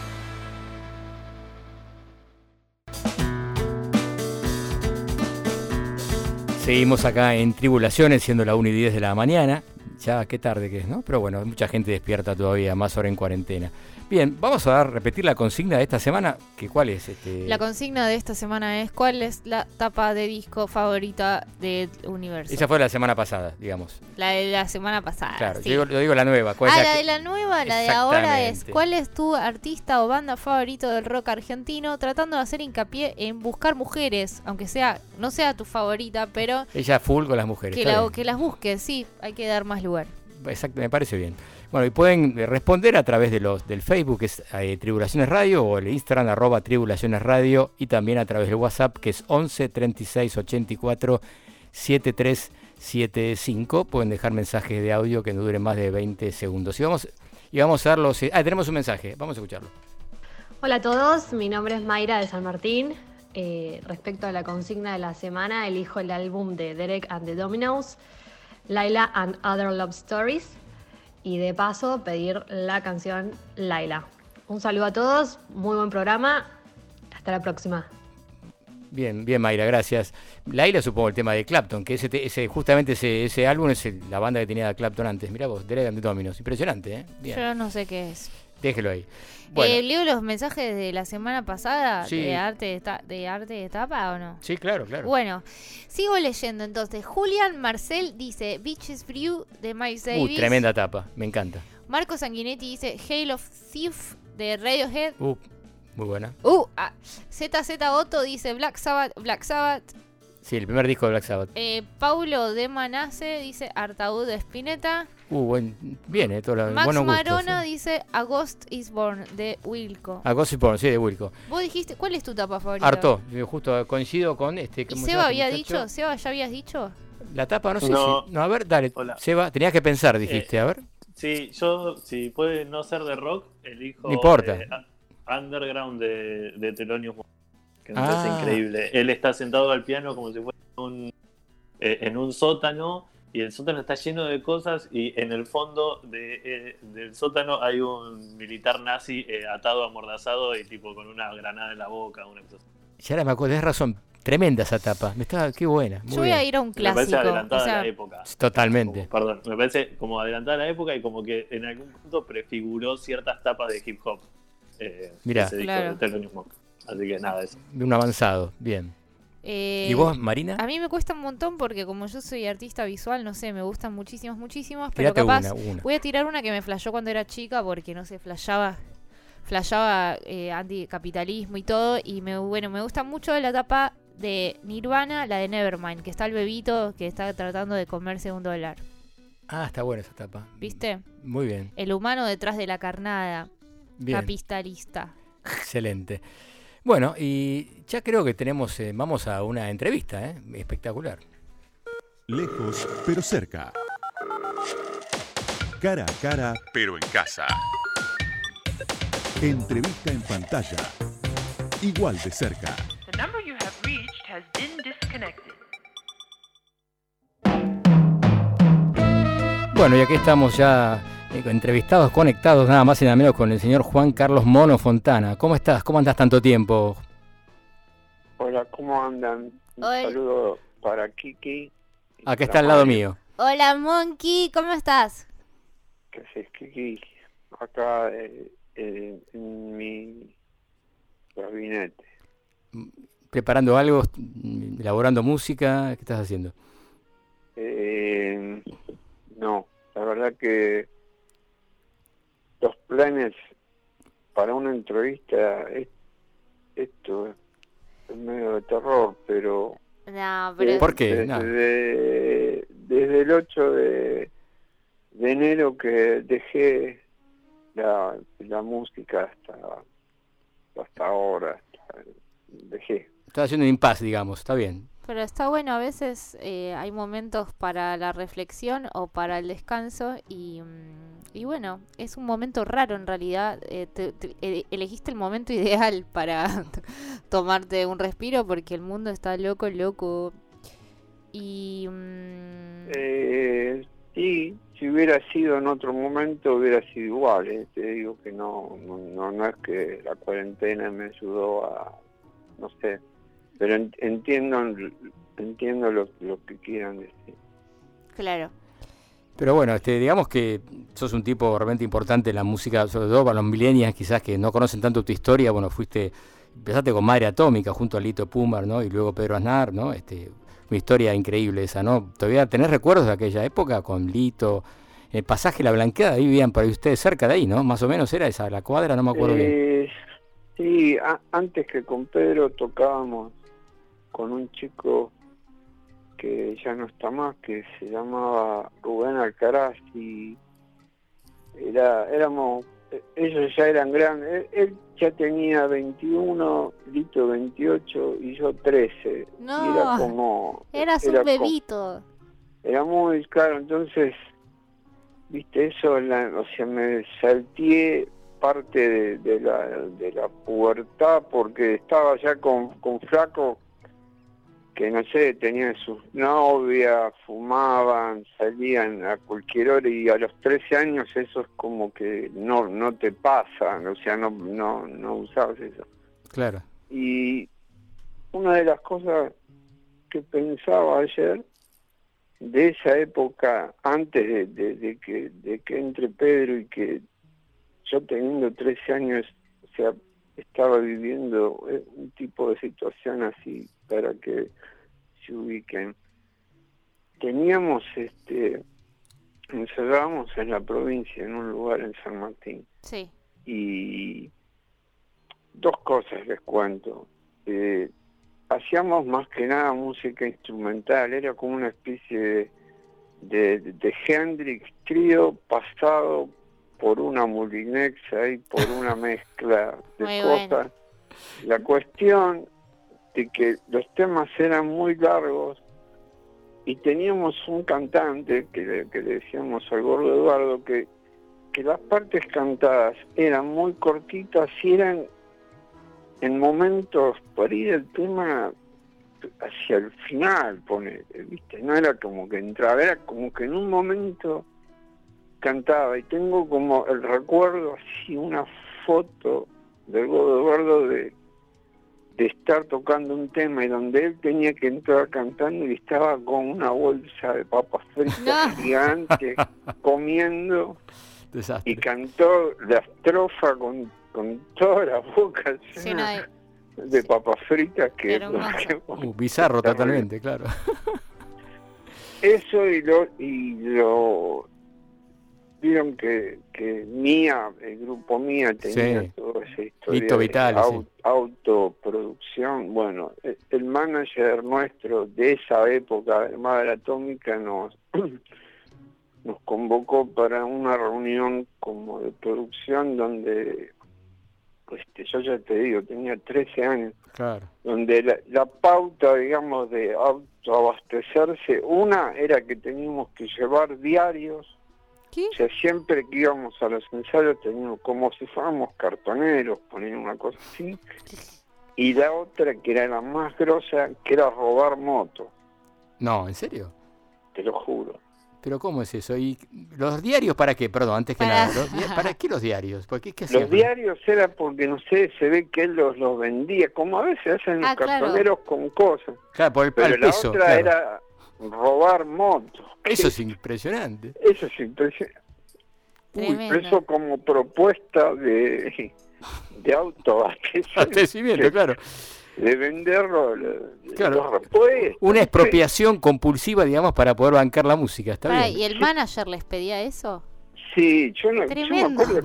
Seguimos acá en Tribulaciones, siendo la 1 y 10 de la mañana. Ya, qué tarde que es, ¿no? Pero bueno, mucha gente despierta todavía, más ahora en cuarentena. Bien, vamos a dar, repetir la consigna de esta semana, que cuál es este. La consigna de esta semana es ¿cuál es la tapa de disco favorita del universo? Esa fue la semana pasada, digamos. La de la semana pasada. Claro, sí. yo digo, yo digo la nueva. ¿cuál es Ah, la la que- de la nueva, la de ahora es. ¿cuál es tu artista o banda favorito del rock argentino? Tratando de hacer hincapié en buscar mujeres, aunque sea no sea tu favorita, pero Ella full con las mujeres. que, la- que las busques, sí, hay que dar más lugar. Exacto, me parece bien. Bueno, y pueden eh, responder a través de los del Facebook, que es eh, Tribulaciones Radio, o el Instagram, arroba Tribulaciones Radio, y también a través del WhatsApp, que es 11 36 84 7375. Pueden dejar mensajes de audio que no duren más de 20 segundos. Y vamos, y vamos a dar los. Ah, tenemos un mensaje, vamos a escucharlo. Hola a todos, mi nombre es Mayra de San Martín. Eh, respecto a la consigna de la semana, elijo el álbum de Derek and the Dominos, Laila and Other Love Stories, y de paso pedir la canción Laila. Un saludo a todos, muy buen programa, hasta la próxima. Bien, bien, Mayra, gracias. Laila, supongo el tema de Clapton, que ese, te- ese justamente ese, ese álbum es el- la banda que tenía Clapton antes. Mirá vos, and the Dominos. Impresionante, ¿eh? Bien, Yo no sé qué es. Déjelo ahí. Bueno, Eh, ¿Leo los mensajes de la semana pasada Sí. de arte de, arte de tapa o no? sí, claro, claro. Bueno, sigo leyendo entonces. Julian Marcel dice Beaches Brew de Miles Uh, Davis. tremenda tapa, me encanta. Marco Sanguinetti dice Hail of Thief de Radiohead. Uh, muy buena. Uh, ah, ZZ Otto dice Black Sabbath, Black Sabbath. Sí, el primer disco de Black Sabbath. Eh, Paulo de Manace dice Artaud de Spinetta. Uh, buen, bien, eh, todo lo- Max buenos gustos, Marona eh. dice A Ghost is Born de Wilco. Ah, Gossip Porn, sí, de Wilco. Vos dijiste, ¿cuál es tu tapa favorita? Harto, yo justo coincido con este. ¿Y ¿cómo se Seba este había muchacho? dicho? ¿Seba ya habías dicho? La tapa, no sé No. si. No, a ver, dale. Hola. Seba, tenías que pensar, dijiste, Eh, a ver. Sí, yo, si puede no ser de rock, elijo No importa. eh, a- Underground de, de Thelonious Monk, que me Ah. increíble. Él está sentado al piano como si fuera un, eh, en un sótano y el sótano está lleno de cosas y en el fondo de, eh, del sótano hay un militar nazi eh, atado, amordazado y tipo con una granada en la boca, una cosa así. Ya ahora me acuerdo, tenés razón. Tremenda esa tapa. Me está, qué buena. Muy Yo voy bien. a ir a un Me parece clásico. adelantada o sea, a la época. Totalmente. Perdón, me parece como adelantada a la época y como que en algún punto prefiguró ciertas tapas de hip hop. Eh, disco Claro. de Thelonious Monk. Así que nada, eso. Un avanzado, bien. eh, ¿Y vos, Marina? A mí me cuesta un montón porque como yo soy artista visual, no sé, me gustan muchísimas, muchísimas, pero Tirate capaz una, una. voy a tirar una que me flashó cuando era chica porque no sé, flashaba flashaba eh, anticapitalismo y todo. Y me, bueno, me gusta mucho la etapa de Nirvana, la de Nevermind, que está el bebito que está tratando de comerse un dólar. Ah, está buena esa etapa. ¿Viste? Muy bien, El humano detrás de la carnada, bien. capitalista. Excelente. Bueno, y ya creo que tenemos, eh, vamos a una entrevista, ¿eh? Espectacular. Lejos, pero cerca. Cara a cara, pero en casa. Entrevista en pantalla. Igual de cerca. The number you have reached has been disconnected. Bueno, y aquí estamos ya entrevistados, conectados nada más y nada menos con el señor Juan Carlos Mono Fontana. ¿Cómo estás? ¿Cómo andas tanto tiempo? Hola, ¿cómo andan? Un Hola. saludo para Kiki. Acá está al lado mío. Hola, Monkey, ¿cómo estás? ¿Qué haces, Kiki? Acá eh, eh, en mi gabinete. ¿Preparando algo? ¿Elaborando música? ¿Qué estás haciendo? Eh, no, la verdad que los planes para una entrevista, es- esto es medio de terror, pero... No, pero- ¿Por qué? Desde, No. desde el 8 de, de enero que dejé la, la música hasta, hasta ahora, hasta- dejé. Estás haciendo un impasse, digamos. Está bien. Pero está bueno, a veces eh, hay momentos para la reflexión o para el descanso y, mm, y bueno, es un momento raro en realidad. eh, eh, elegiste el momento ideal para tomarte un respiro porque el mundo está loco, loco. Y... mm, Eh, sí, si hubiera sido en otro momento hubiera sido igual. eh. Te digo que no, no, no es que la cuarentena me ayudó a, no sé, pero en- entiendo, entiendo lo, lo que quieran decir. claro. Pero bueno, este, digamos que sos un tipo realmente importante en la música, sobre todo para los millennials quizás que no conocen tanto tu historia. Bueno, fuiste, empezaste con Madre Atómica junto a Lito Pumar, ¿no? Y luego Pedro Aznar, ¿no? Este, una historia increíble esa, ¿no? ¿Todavía tenés recuerdos de aquella época con Lito? El pasaje La Blanqueada, ahí vivían por ahí ustedes cerca de ahí, ¿no? Más o menos era esa, la cuadra, no me acuerdo bien. Eh, sí, a- antes que con Pedro tocábamos con un chico que ya no está más, que se llamaba Rubén Alcaraz y era, éramos, ellos ya eran grandes, él, él ya tenía 21, Lito 28 y yo 13. Y No, era como... eras era un como- bebito. era muy caro, entonces, viste, eso, la- o sea, me salteé parte de, de la, de la pubertad porque estaba ya con, con flaco que, no sé, tenían sus novias, fumaban, salían a cualquier hora y a los 13 años eso es como que no, no te pasa, o sea, no, no, no usabas eso. Claro. Y una de las cosas que pensaba ayer de esa época, antes de, de- de que, de que entre Pedro y que yo teniendo 13 años, o sea, estaba viviendo eh, un tipo de situación así para que se ubiquen. Teníamos, este, encerramos en la provincia, en un lugar en San Martín Sí. y dos cosas les cuento. Eh, hacíamos más que nada música instrumental, era como una especie de, de, de Hendrix trío pasado por una Mulinex ahí, por una mezcla de Muy cosas. bueno. La cuestión de que los temas eran muy largos y teníamos un cantante que le, que le decíamos al gordo Eduardo que, que las partes cantadas eran muy cortitas y eran en momentos por ir el tema hacia el final, pone, ¿viste? No era como que entraba, era como que en un momento cantaba y tengo como el recuerdo así una foto del Gordo Eduardo de, de estar tocando un tema y donde él tenía que entrar cantando y estaba con una bolsa de papas fritas No. gigante comiendo Desastre. y cantó la estrofa con, con toda la boca Llena de- de papas fritas que. Uh, bizarro totalmente, claro. eso y lo y lo vieron que, que Mía, el grupo Mía tenía Sí. toda esa historia Lito de Vitale, sí. autoproducción. Bueno, el manager nuestro de esa época, de Madre Atómica, nos, nos convocó para una reunión como de producción donde, este, yo ya te digo, tenía 13 años Claro. donde la, la pauta, digamos, de autoabastecerse, una era que teníamos que llevar diarios, o sea, siempre que íbamos a los ensayos teníamos como si fuéramos cartoneros, poner una cosa así, y la otra que era la más grosa, que era robar moto, No, ¿en serio? te lo juro. ¿Pero cómo es eso? ¿Y los diarios para qué? Perdón, antes que nada. ¿los dia- ¿Para qué los diarios? ¿Por qué, qué hacían? Los diarios era porque, no sé, se ve que él los, los vendía, como a veces hacen los Ah, claro. cartoneros con cosas. Claro, por el Pero la peso. otra claro. era robar motos. Eso es impresionante. Eso es impresionante. Uy, eso como propuesta de, de autoabastecimiento. Abastecimiento, claro. De venderlo, Claro. Una expropiación compulsiva, digamos, para poder bancar la música. Está bien. ¿Y el manager les pedía eso? Sí, yo, no, yo me acuerdo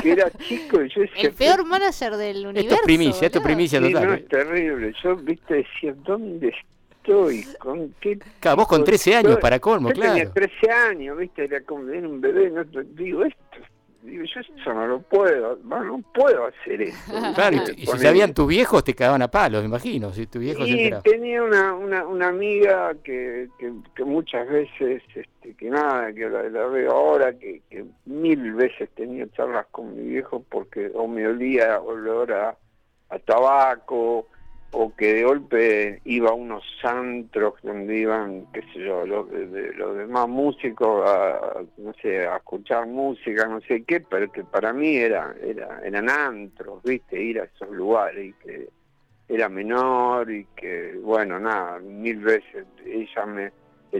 que era chico y yo decía... El peor manager del universo. Esto es primicia, esto es boludo. primicia Sí, total. no, es terrible. Yo, viste, decía, ¿dónde estoy? ¿Con qué Claro, vos con tipo 13 años, para colmo, Yo claro. tenía 13 años, viste, era como era un bebé. No, digo, esto, digo, yo eso no lo puedo, no, no puedo hacer eso. Claro, y, si sabían tus viejos, te cagaban a palos, me imagino. Si tu viejo Y tenía una, una, una amiga que, que, que muchas veces, este, que nada, que la, la veo ahora, que, que mil veces tenía charlas con mi viejo porque o me olía olor a, a tabaco o que de golpe iba a unos antros donde iban, qué sé yo, los, de- los demás músicos a, no sé, a escuchar música, no sé qué, pero que para mí era, era eran antros, viste, ir a esos lugares y que era menor y que, bueno, nada, mil veces ella me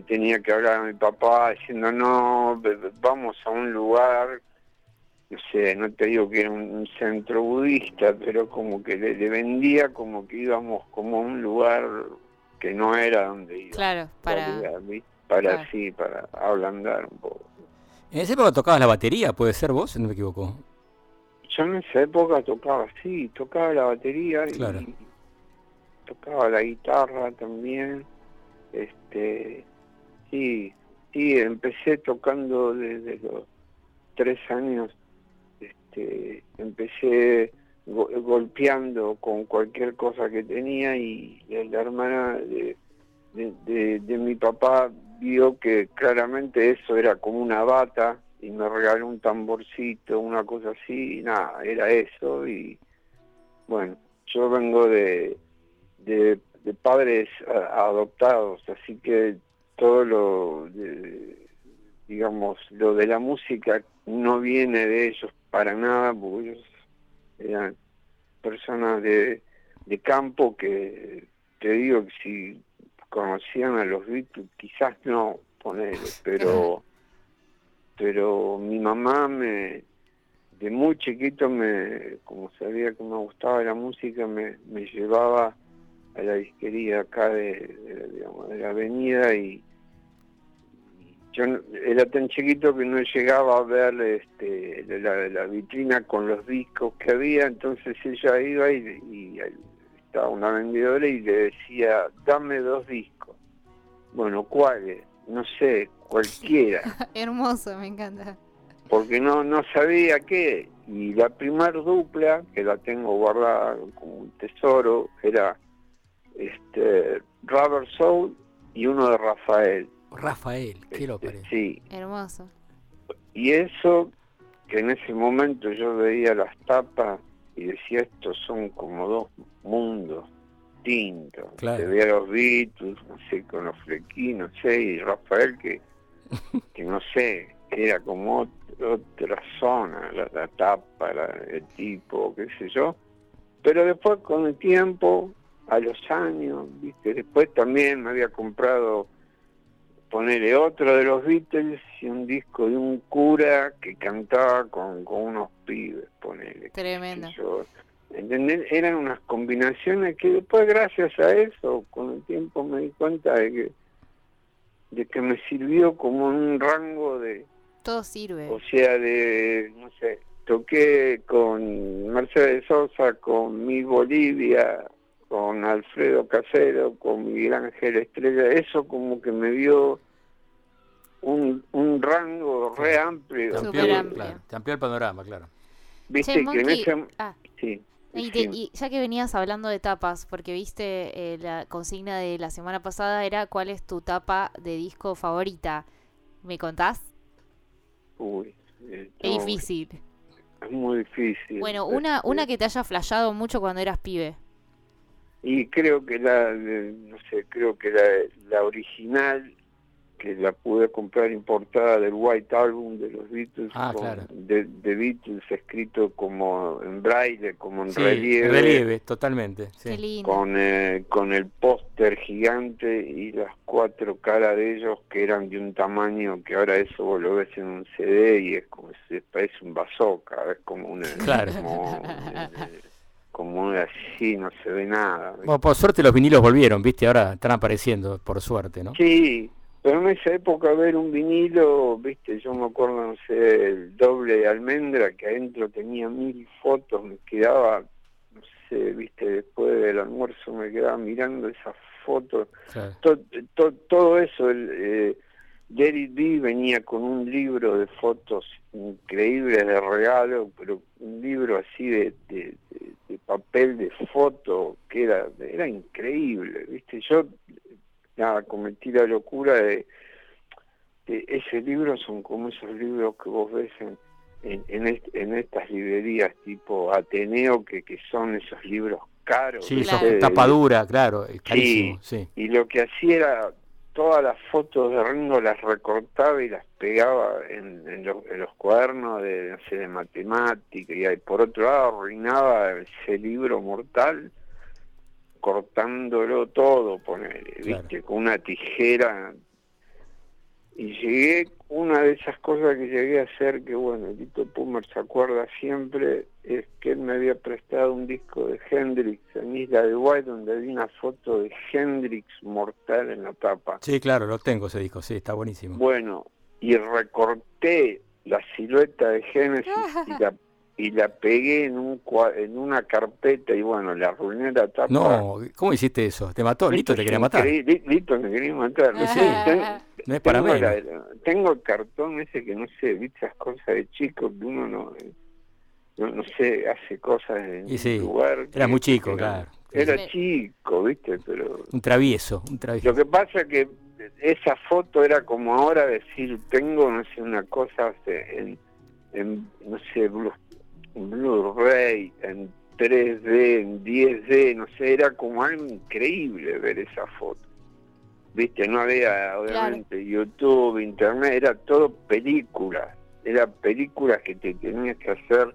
tenía que hablar a mi papá diciendo, no, vamos a un lugar, no sé, no te digo que era un, centro budista, pero como que le, le vendía como que íbamos como a un lugar que no era donde íbamos. Claro, para... Para, Claro. sí, para ablandar un poco. En esa época tocabas la batería, puede ser vos, no me equivoco. Yo en esa época tocaba, sí, tocaba la batería y Claro. tocaba la guitarra también. Este, sí, sí, empecé tocando desde los tres años. Este, empecé go- golpeando con cualquier cosa que tenía y la hermana de, de, mi papá vio que claramente eso era como una bata y me regaló un tamborcito, una cosa así, y nada, era eso y bueno, yo vengo de, de, padres adoptados, así que todo lo, de- digamos, lo de la música no viene de ellos para nada, porque ellos eran personas de, de campo que te digo que si conocían a los Beatles, quizás no, ponele, pero pero mi mamá me de muy chiquito me como sabía que me gustaba la música me, me llevaba a la disquería acá de, de, digamos, de la avenida y yo era tan chiquito que no llegaba a ver este la, la vitrina con los discos que había entonces ella iba y, y estaba una vendedora y le decía dame dos discos bueno cuáles no sé cualquiera. Hermoso, me encanta. porque no no sabía qué. Y la primer dupla que la tengo guardada como un tesoro era este Rubber Soul y uno de Rafael Rafael, qué lo parece. sí Hermoso. y eso que en ese momento yo veía las tapas y decía estos son como dos mundos distintos Claro. Te veía los Beatles no sé con los flequinos no sé y Rafael que que no sé, era como ot- otra zona, la, la tapa, la- el tipo, qué sé yo. Pero después con el tiempo, a los años, viste, después también me había comprado, ponerle otro de los Beatles y un disco de un cura que cantaba con, con unos pibes, ponele. Tremendo. ¿entendés? Eran unas combinaciones que después gracias a eso, con el tiempo me di cuenta de que de que me sirvió como un rango de, Todo sirve. O sea, de, no sé, toqué con Mercedes Sosa, con Mi Bolivia, con Alfredo Casero, con Miguel Ángel Estrella, eso como que me dio un, un rango re amplio. Te amplió, claro, te amplió el panorama, claro. Viste Che, que en ese... ah. Sí, Y, te- y ya que venías hablando de tapas, porque viste eh, la consigna de la semana pasada era cuál es tu tapa de disco favorita. ¿Me contás? Uy, eh, Es no, difícil. Es muy difícil. Bueno, una, Este, una que te haya flasheado mucho cuando eras pibe. Y creo que la, de- no sé, creo que la, la original, que la pude comprar importada del White Album de los Beatles, Ah, con- claro. de, de Beatles escrito como en braille, como en Sí, relieve, relieve, totalmente. sí. con, eh, con el póster gigante y las cuatro caras de ellos que eran de un tamaño que ahora eso vos lo ves en un CD y es como, se parece un bazooka, es como una... Claro. Como, eh, como así, no se ve nada. Bueno, por suerte los vinilos volvieron, ¿viste? Ahora están apareciendo, por suerte, ¿no? Sí, pero en esa época ver un vinilo, viste, yo me acuerdo, no sé, el doble de almendra, que adentro tenía mil fotos, me quedaba, no sé, viste, después del almuerzo me quedaba mirando esas fotos, Claro. To- to- todo eso, el, eh, David B venía con un libro de fotos increíbles de regalo, pero un libro así de, de- de- de papel de foto que era, era increíble, viste, yo nada, cometí la locura de, ese libro son como esos libros que vos ves en, en, en, est- en estas librerías tipo Ateneo que, que son esos libros caros Sí, ¿viste? eso, De- tapa dura, claro, carísimo, sí. y lo que hacía era todas las fotos de Ringo las recortaba y las pegaba en, en los, en los cuadernos de, no sé, de matemática y por otro lado arruinaba ese libro mortal cortándolo todo, ponele, viste, con una tijera. Y llegué, una de esas cosas que llegué a hacer, que bueno, Lito Pumer se acuerda siempre, es que él me había prestado un disco de Hendrix en Isla de White, donde había una foto de Hendrix mortal en la tapa. Sí, claro, lo tengo ese disco, sí, está buenísimo. Bueno, y recorté la silueta de Genesis y la, y la pegué en, un, en una carpeta y bueno, le arruiné la tapa. No, ¿cómo hiciste eso? ¿Te mató? Lito te quería matar. Lito me quería matar. Sí, Ten- no es para la- tengo el cartón ese que no sé, viste esas cosas de chico que uno no, no, no sé, hace cosas en Y sí, lugar. que- muy chico, no- claro. Era chico, viste, pero Un travieso, un travieso. lo que pasa es que esa foto era como ahora decir, tengo, no sé, una cosa sea, en, en, no sé, Blu- Blu-ray, en 3D, en 10D, no sé, era como algo increíble ver esa foto. Viste, no había obviamente YouTube, Internet, era todo películas, era películas que te tenías que hacer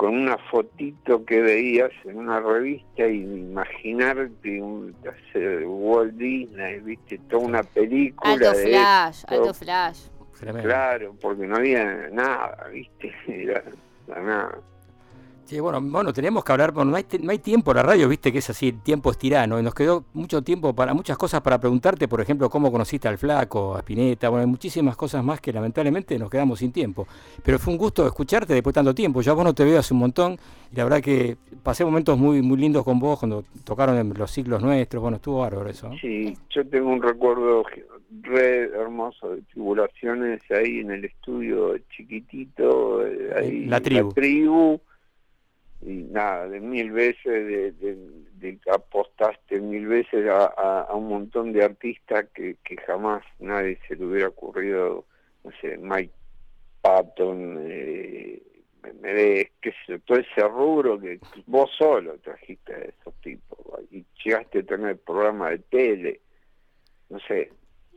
con una fotito que veías en una revista y imaginarte un, Walt Disney, viste, toda una película Alto de flash, esto. alto flash. Claro, porque no había nada, viste, era nada. Sí, bueno, bueno, tenemos que hablar, bueno, no hay, no hay tiempo, la radio, viste que es así, el tiempo es tirano, y nos quedó mucho tiempo para muchas cosas para preguntarte, por ejemplo, cómo conociste al flaco, a Spinetta, bueno, hay muchísimas cosas más que lamentablemente nos quedamos sin tiempo. Pero fue un gusto escucharte después de tanto tiempo, yo a vos no te veo hace un montón, y la verdad que pasé momentos muy, muy lindos con vos cuando tocaron en los ciclos nuestros, bueno, estuvo bárbaro eso. ¿no? Sí, yo tengo un recuerdo re hermoso de tribulaciones ahí en el estudio chiquitito, eh, ahí La tribu. tribu, y nada, de mil veces, de, de- de apostaste mil veces a, un montón de artistas que, que jamás nadie se le hubiera ocurrido, no sé, Mike Patton, eh, Medés, qué todo ese rubro que vos solo trajiste a esos tipos, y llegaste a tener programa de tele, no sé,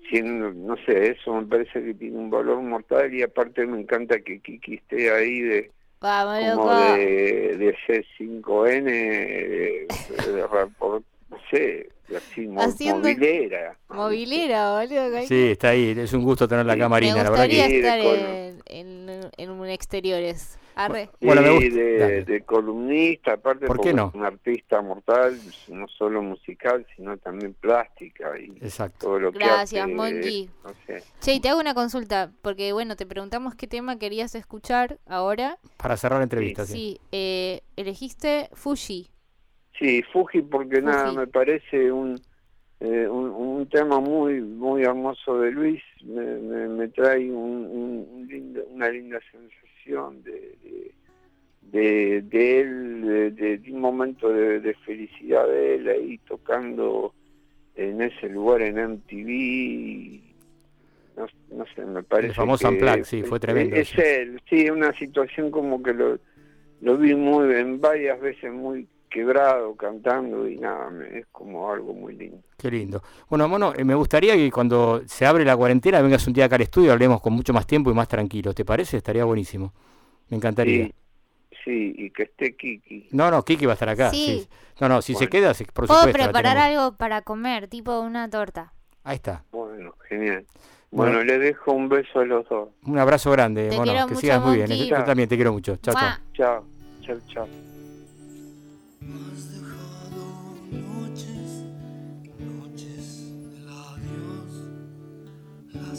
siendo, no sé, eso me parece que tiene un valor mortal y aparte me encanta que Kiki esté ahí de Vamos, como loco. de, de C5N, de, no sé, así, Haciendo- movilera. Movilera, boludo. ¿qué- Sí, está ahí, es un gusto tenerla acá, Me Marina, la verdad gustaría que... estar en, en, en un exteriores. Arre. Sí, Bueno, me gusta. de, columnista, aparte ¿Por qué porque no? es un artista mortal, no solo musical, sino también plástica y Exacto. todo lo que Gracias, hace, Monji. no sé. Che, y te hago una consulta, porque bueno, te preguntamos qué tema querías escuchar ahora. Para cerrar la entrevista, sí. Sí, eh, elegiste Fuji. Sí, Fuji porque nada, me parece un, eh, un, un tema muy muy hermoso de Luis, me, me, me trae un, un- un lindo- una linda sensación de, de, de, de él, de, un momento de, de felicidad de él ahí tocando en ese lugar en MTV. No, no sé, me parece famoso que Unplugged, sí, fue tremendo Es eso. él, sí, una situación como que lo, lo vi muy en varias veces muy quebrado cantando y nada, me- es como algo muy lindo. Qué lindo. Bueno, Mono, eh, me gustaría que cuando se abre la cuarentena vengas un día acá al estudio y hablemos con mucho más tiempo y más tranquilo. ¿Te parece? Estaría buenísimo. Me encantaría. Sí, sí, y que esté Kiki. No, no, Kiki va a estar acá. Sí. sí. No, no, si se queda, por Puedo supuesto. la preparar algo para comer, tipo una torta. Ahí está. Bueno, genial. Bueno. Bueno, le dejo un beso a los dos. Un abrazo grande, Te Mono. quiero Que mucho, sigas muy bien. Monkey. Yo también te quiero mucho. Chao, chao. Chao, chao, chao. Noches, noches del adiós, la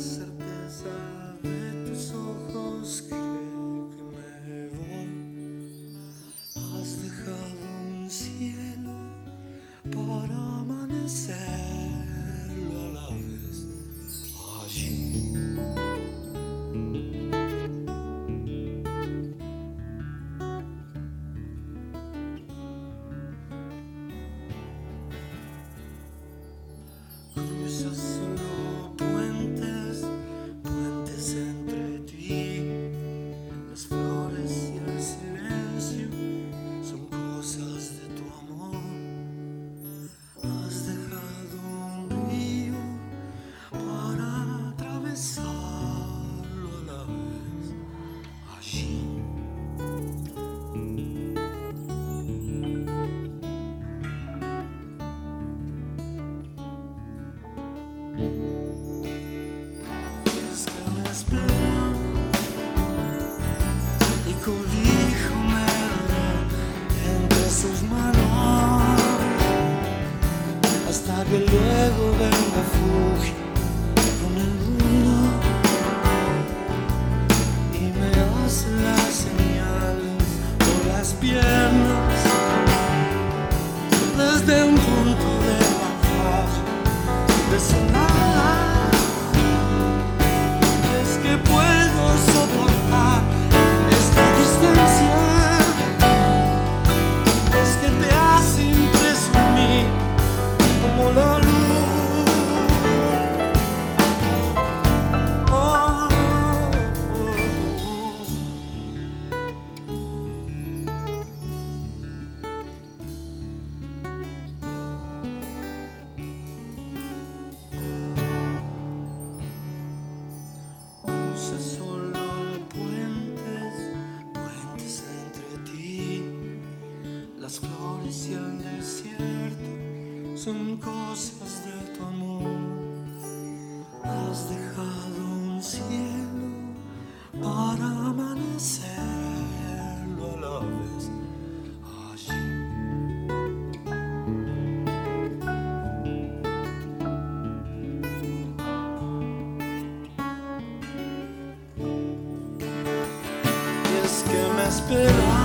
es que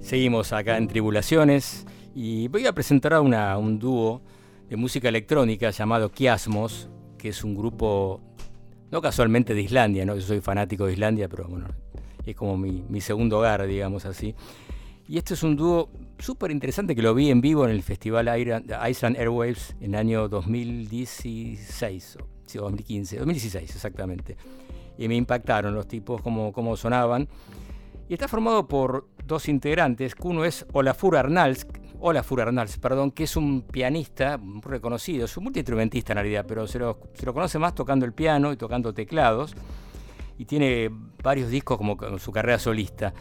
Seguimos acá en Tribulaciones y voy a presentar a un dúo de música electrónica llamado Kiasmos, que es un grupo, no casualmente de Islandia, ¿no? yo soy fanático de Islandia, pero bueno, es como mi, mi segundo hogar, digamos así. Y este es un dúo súper interesante que lo vi en vivo en el Festival Iceland Airwaves en el año 2016, o sí, 2015, 2016 exactamente. Y me impactaron los tipos, cómo, cómo sonaban. Y está formado por dos integrantes, uno es Olafur Arnalds, Olafur Arnalds, perdón, que es un pianista muy reconocido, es un multiinstrumentista en realidad, pero se lo, se lo conoce más tocando el piano y tocando teclados, y tiene varios discos como su carrera solista.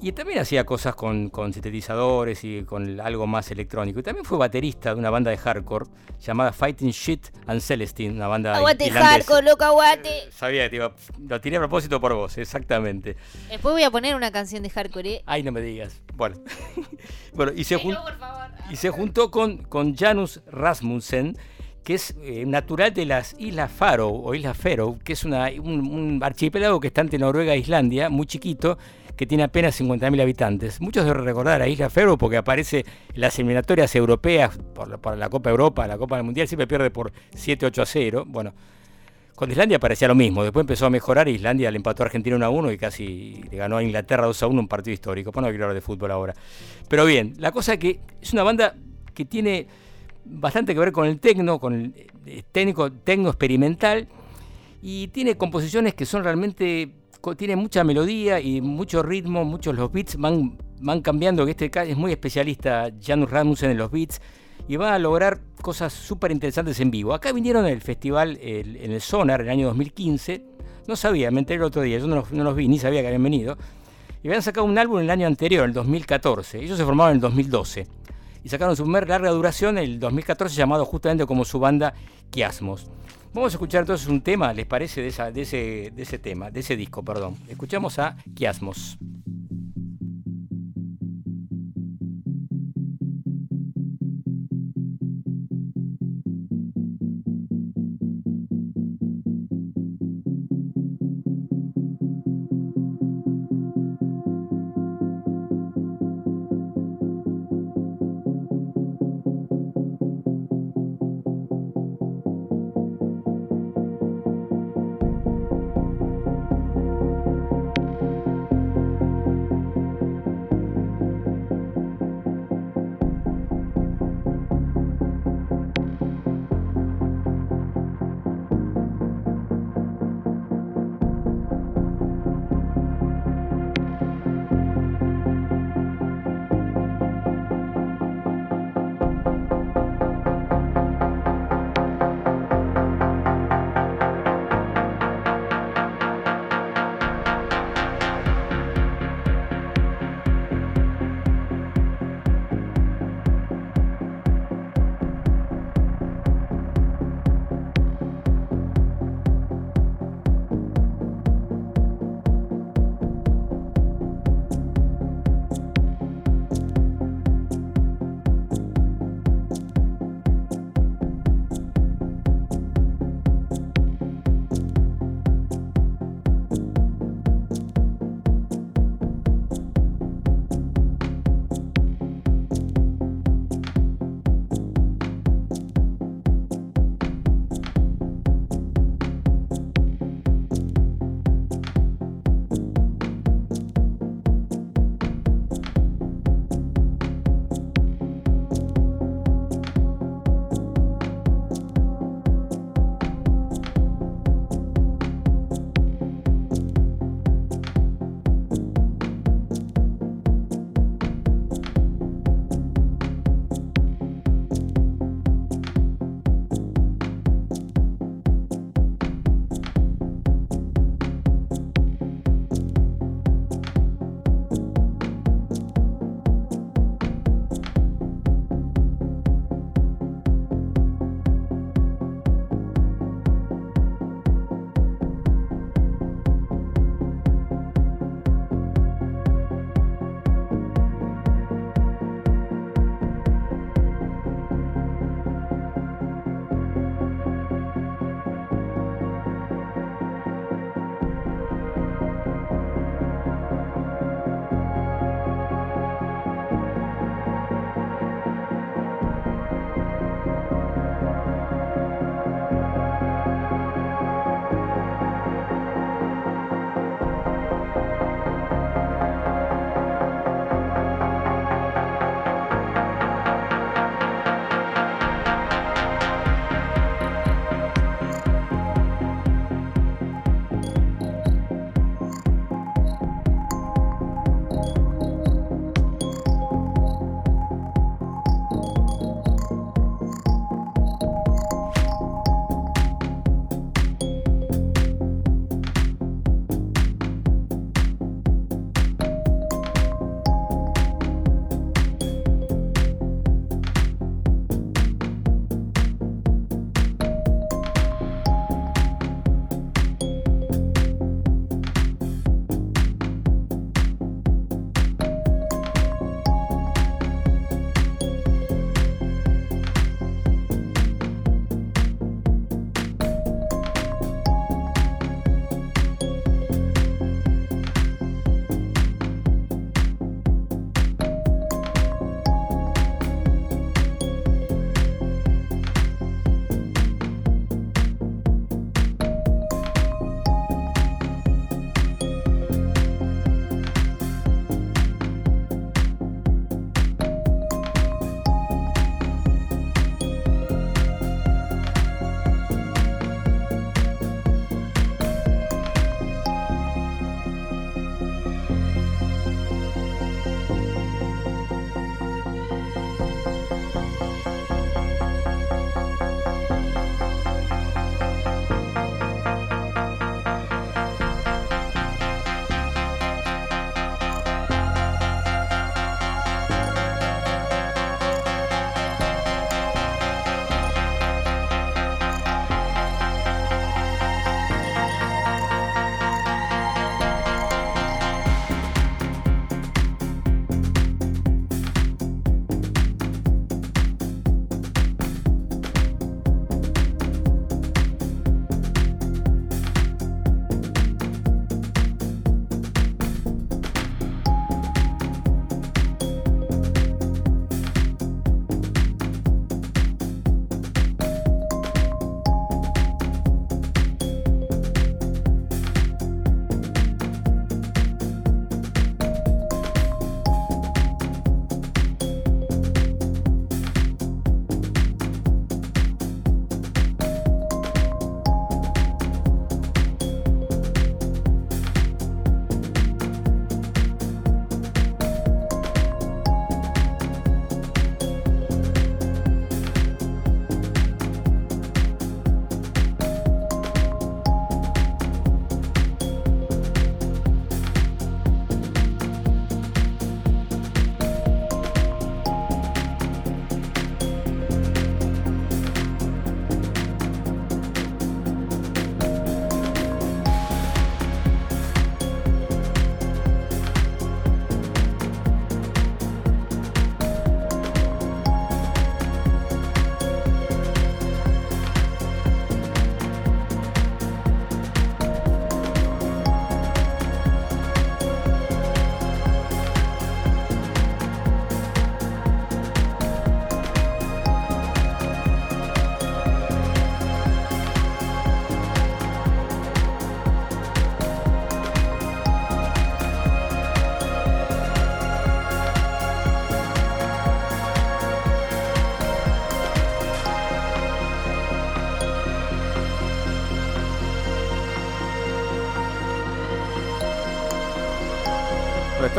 Y también hacía cosas con, con sintetizadores y con algo más electrónico. Y también fue baterista de una banda de hardcore llamada Fighting Shit and Celestine, una banda irlandesa. hardcore, loco, aguante. Sabía que te iba- lo tiré a propósito por vos, exactamente. Después voy a poner una canción de hardcore. ¿eh? Ay, no me digas. Bueno, bueno y, se jun- y se juntó con, con Janus Rasmussen, que es eh, natural de las Islas Faroe o Islas Faroe, que es una- un, un archipiélago que está entre Noruega e Islandia, muy chiquito, que tiene apenas 50.000 habitantes. Muchos deben recordar a Islas Faroe porque aparece en las eliminatorias europeas, por la, Copa Europa, la Copa del Mundial, siempre pierde por 7-8 a 0. Bueno, con Islandia parecía lo mismo, después empezó a mejorar, Islandia le empató a Argentina 1 a 1 y casi le ganó a Inglaterra 2 a 1, un partido histórico. Bueno, no quiero hablar de fútbol ahora. Pero bien, la cosa que es una banda que tiene bastante que ver con el tecno, con el eh, técnico, tecno experimental, y tiene composiciones que son realmente, tiene mucha melodía y mucho ritmo, muchos los beats van, van cambiando, que este es muy especialista Janus Rasmussen en los beats, y va a lograr cosas súper interesantes en vivo. Acá vinieron al festival en el Sonar en el año 2015, no sabía, me enteré el otro día, yo no los, vi, ni sabía que habían venido, y habían sacado un álbum el año anterior, el 2014, ellos se formaron en el 2012, y sacaron su primer larga duración el 2014 llamado justamente como su banda Kiasmos. Vamos a escuchar entonces un tema, ¿les parece? De, ese, de ese tema, de ese disco, perdón. Escuchamos a Kiasmos.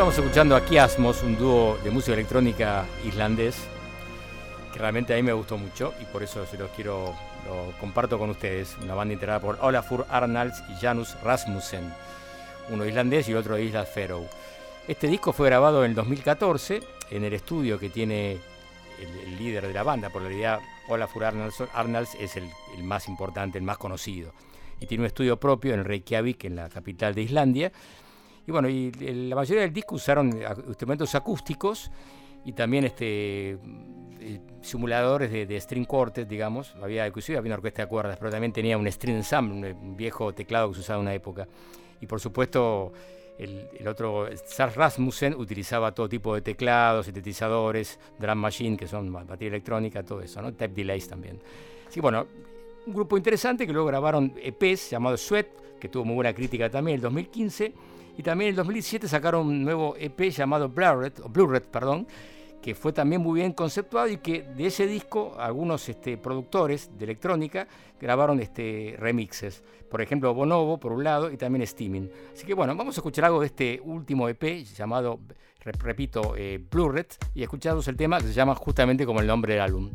Estamos escuchando a Kiasmos, un dúo de música electrónica islandés, que realmente a mí me gustó mucho y por eso se los quiero, lo comparto con ustedes. Una banda integrada por Olafur Arnalds y Janus Rasmussen, uno islandés y otro de Islas Faroe. Este disco fue grabado en el 2014 en el estudio que tiene el, el líder de la banda, por la realidad Olafur Arnalds, Arnalds es el, el más importante, el más conocido. Y tiene un estudio propio en Reykjavik, en la capital de Islandia. Y bueno, y la mayoría del disco usaron ac- instrumentos acústicos y también este eh, simuladores de, de string quartet, digamos. Había inclusive había una orquesta de cuerdas, pero también tenía un string ensemble, un, viejo teclado que se usaba en una época. Y por supuesto, el, el otro, Sars Rasmussen, utilizaba todo tipo de teclados, sintetizadores, drum machine, que son ba- batería electrónica, todo eso, ¿no? Tape delays también. Así que bueno, un grupo interesante que luego grabaron EPs llamado Sweat, que tuvo muy buena crítica también en el 2015. Y también en el 2017 sacaron un nuevo EP llamado Blurred, o perdón, que fue también muy bien conceptuado y que de ese disco algunos este, productores de electrónica grabaron este, remixes. Por ejemplo, Bonobo por un lado y también Steaming. Así que bueno, vamos a escuchar algo de este último EP llamado, re- repito, eh, Blurred y escuchamos el tema que se llama justamente como el nombre del álbum.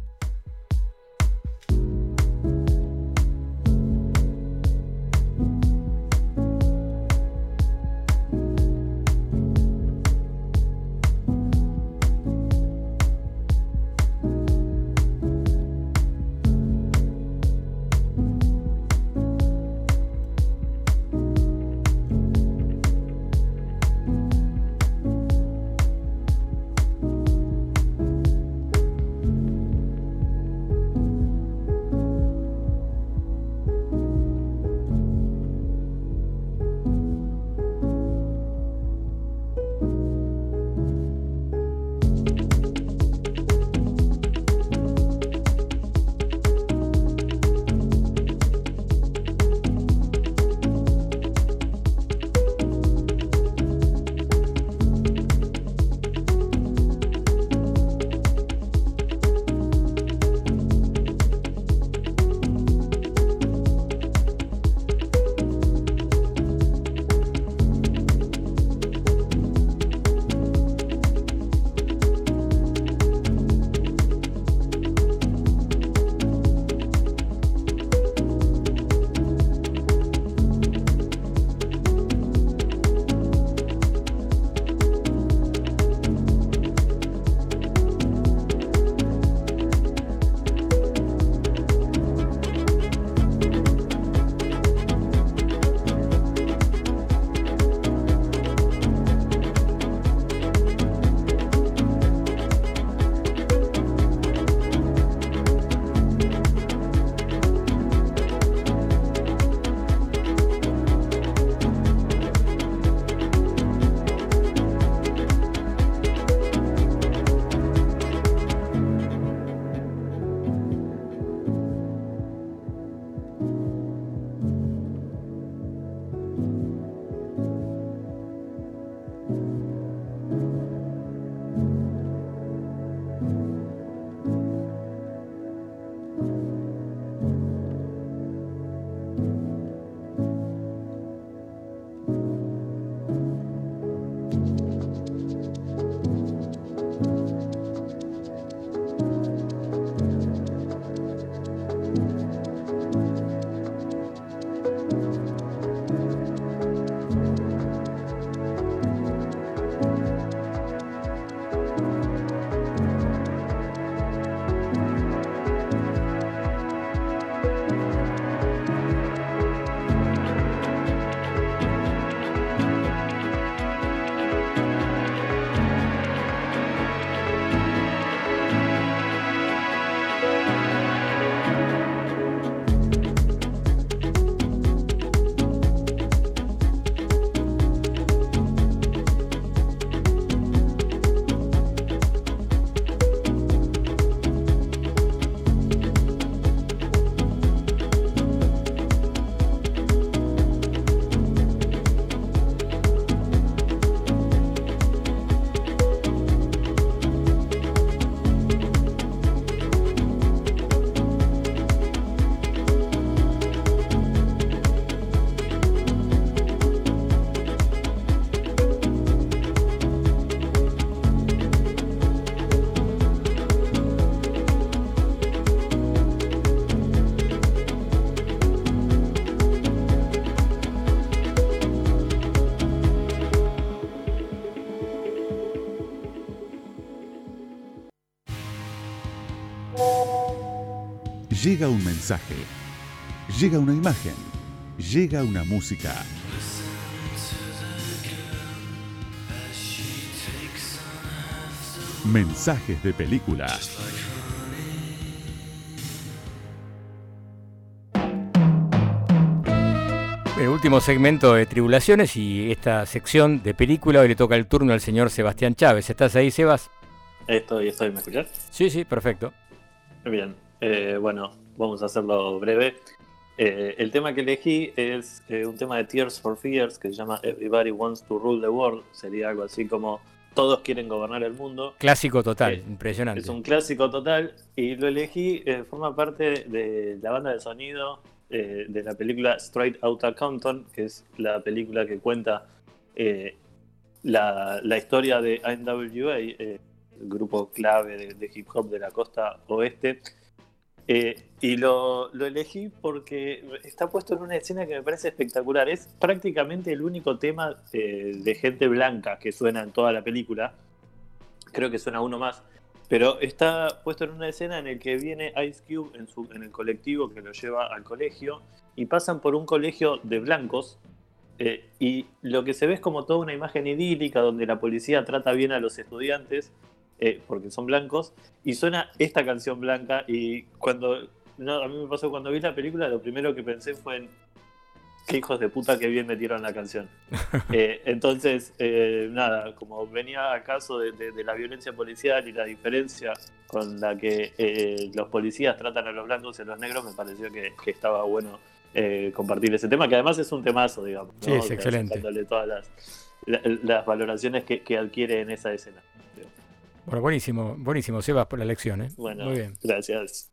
Llega un mensaje. Llega una imagen. Llega una música. Mensajes de película. El último segmento de Tribulaciones y esta sección de película. Hoy le toca el turno al señor Sebastián Chávez. ¿Estás ahí, Sebas? Estoy, estoy, ¿me escuchás? Sí, sí, perfecto. Bien, eh, bueno, vamos a hacerlo breve. Eh, el tema que elegí es eh, un tema de Tears for Fears que se llama Everybody Wants to Rule the World. Sería algo así como Todos quieren gobernar el mundo. Clásico total, Eh, impresionante. Es un clásico total y lo elegí, eh, forma parte de la banda de sonido eh, de la película Straight Outta Compton, que es la película que cuenta eh, la, la historia de NWA, el grupo clave de, de hip hop de la costa oeste. Eh, y lo, lo elegí porque está puesto en una escena que me parece espectacular. Es prácticamente el único tema eh, de gente blanca que suena en toda la película. Creo que suena uno más. Pero está puesto en una escena en el que viene Ice Cube en, su, en el colectivo que lo lleva al colegio y pasan por un colegio de blancos eh, y lo que se ve es como toda una imagen idílica donde la policía trata bien a los estudiantes eh, porque son blancos y suena esta canción blanca y cuando no, a mí me pasó cuando vi la película lo primero que pensé fue en qué hijos de puta que bien metieron la canción. Eh, entonces, eh, nada, como venía a caso de, de- de la violencia policial y la diferencia con la que eh, los policías tratan a los blancos y a los negros, me pareció que, que estaba bueno eh, compartir ese tema, que además es un temazo, digamos. Sí, ¿no? es excelente. sacándole todas las, la- las valoraciones que, que adquiere en esa escena. Bueno, buenísimo, buenísimo, Sebas, por la lección, ¿eh? Bueno, Muy bien. gracias.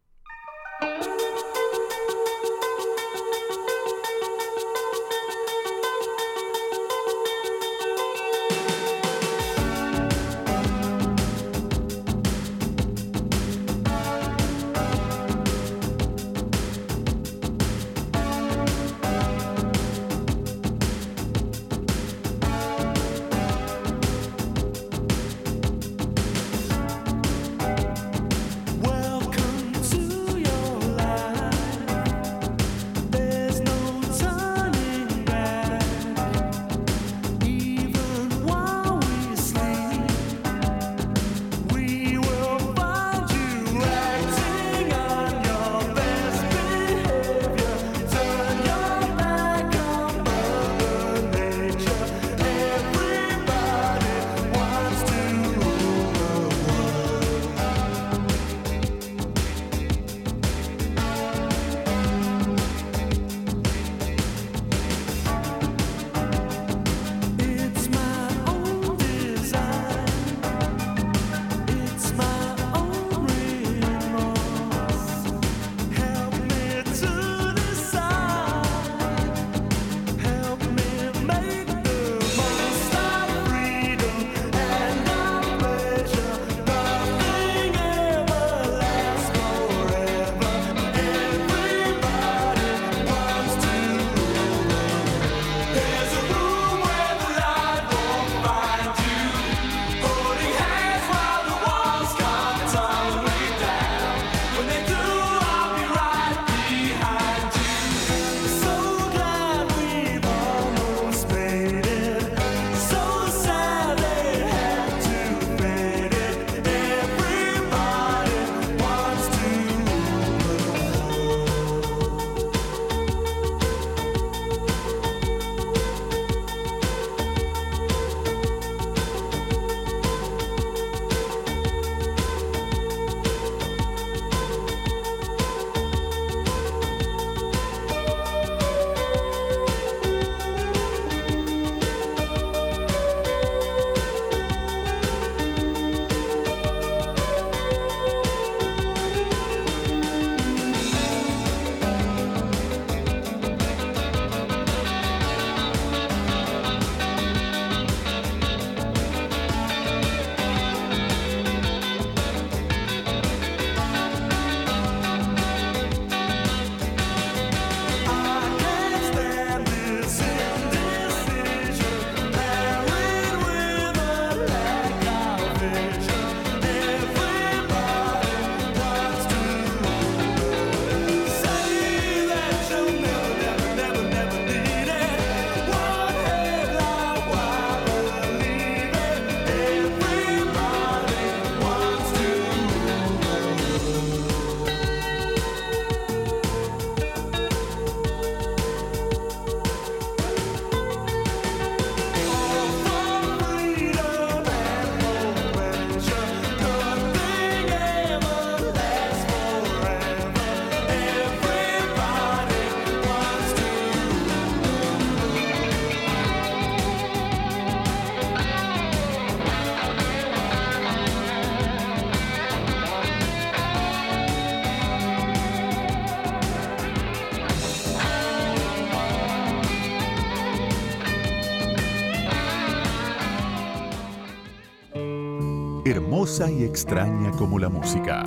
Hermosa y extraña como la música.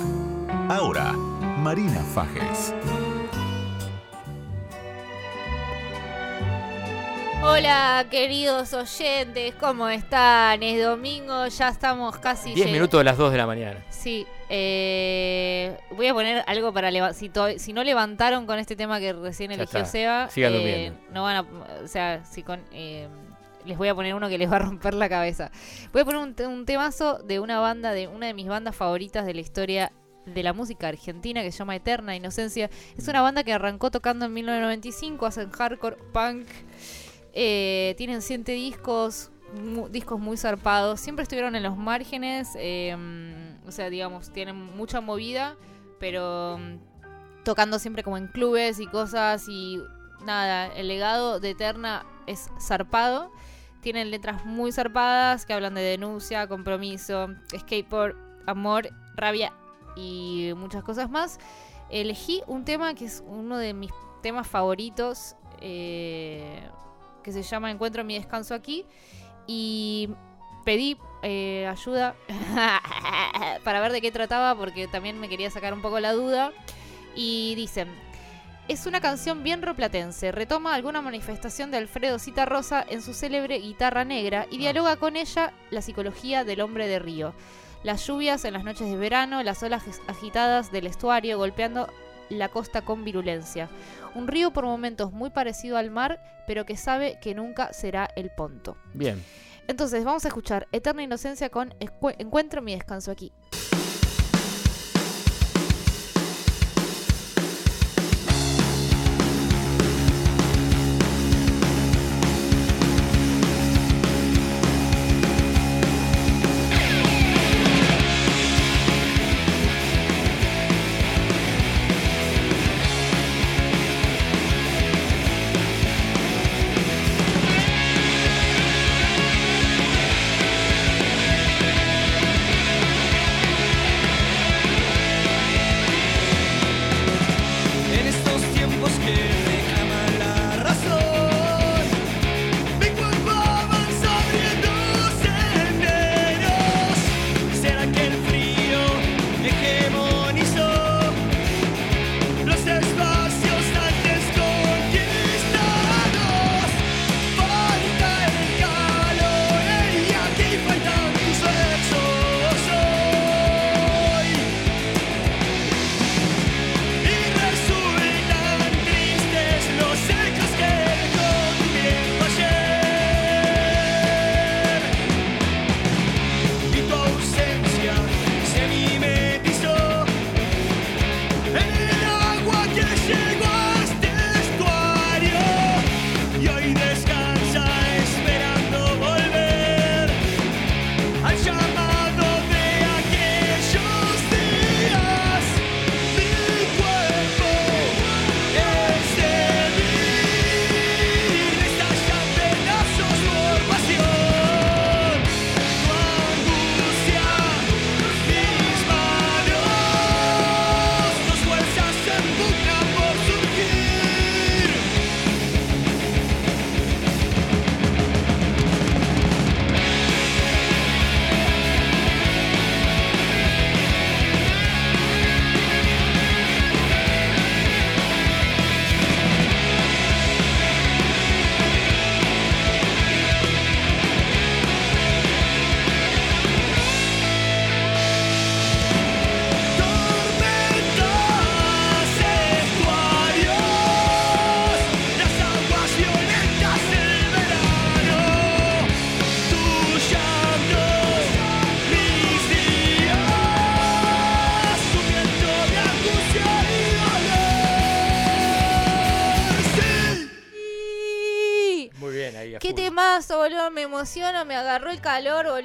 Ahora, Marina Fajes. Hola, queridos oyentes, ¿cómo están? Es domingo, ya estamos casi 10 lleg- minutos de las 2 de la mañana. Sí, eh, voy a poner algo para levantar. Si, no levantaron con este tema que recién eligió. Seba, eh, no van a. O sea, si con. eh, les voy a poner uno que les va a romper la cabeza. Voy a poner un, te- un temazo de una banda, de una de mis bandas favoritas de la historia de la música argentina que se llama Eterna Inocencia. Es una banda que arrancó tocando en 1995, hacen hardcore, punk. Eh, tienen siete discos, discos muy zarpados. Siempre estuvieron en los márgenes. eh, o sea, digamos, tienen mucha movida, pero mm, tocando siempre como en clubes y cosas. Y nada, el legado de Eterna es zarpado. Tienen letras muy zarpadas que hablan de denuncia, compromiso, skateboard, amor, rabia y muchas cosas más. Elegí un tema que es uno de mis temas favoritos. eh, que se llama Encuentro mi descanso aquí. Y pedí eh, ayuda para ver de qué trataba, porque también me quería sacar un poco la duda. Y dicen, es una canción bien roplatense, retoma alguna manifestación de Alfredo Citarrosa en su célebre guitarra negra y dialoga con ella la psicología del hombre de río. Las lluvias en las noches de verano, las olas agitadas del estuario golpeando la costa con virulencia. Un río por momentos muy parecido al mar, pero que sabe que nunca será el ponto. Bien. Entonces vamos a escuchar Eterna Inocencia con Encuentro mi descanso aquí.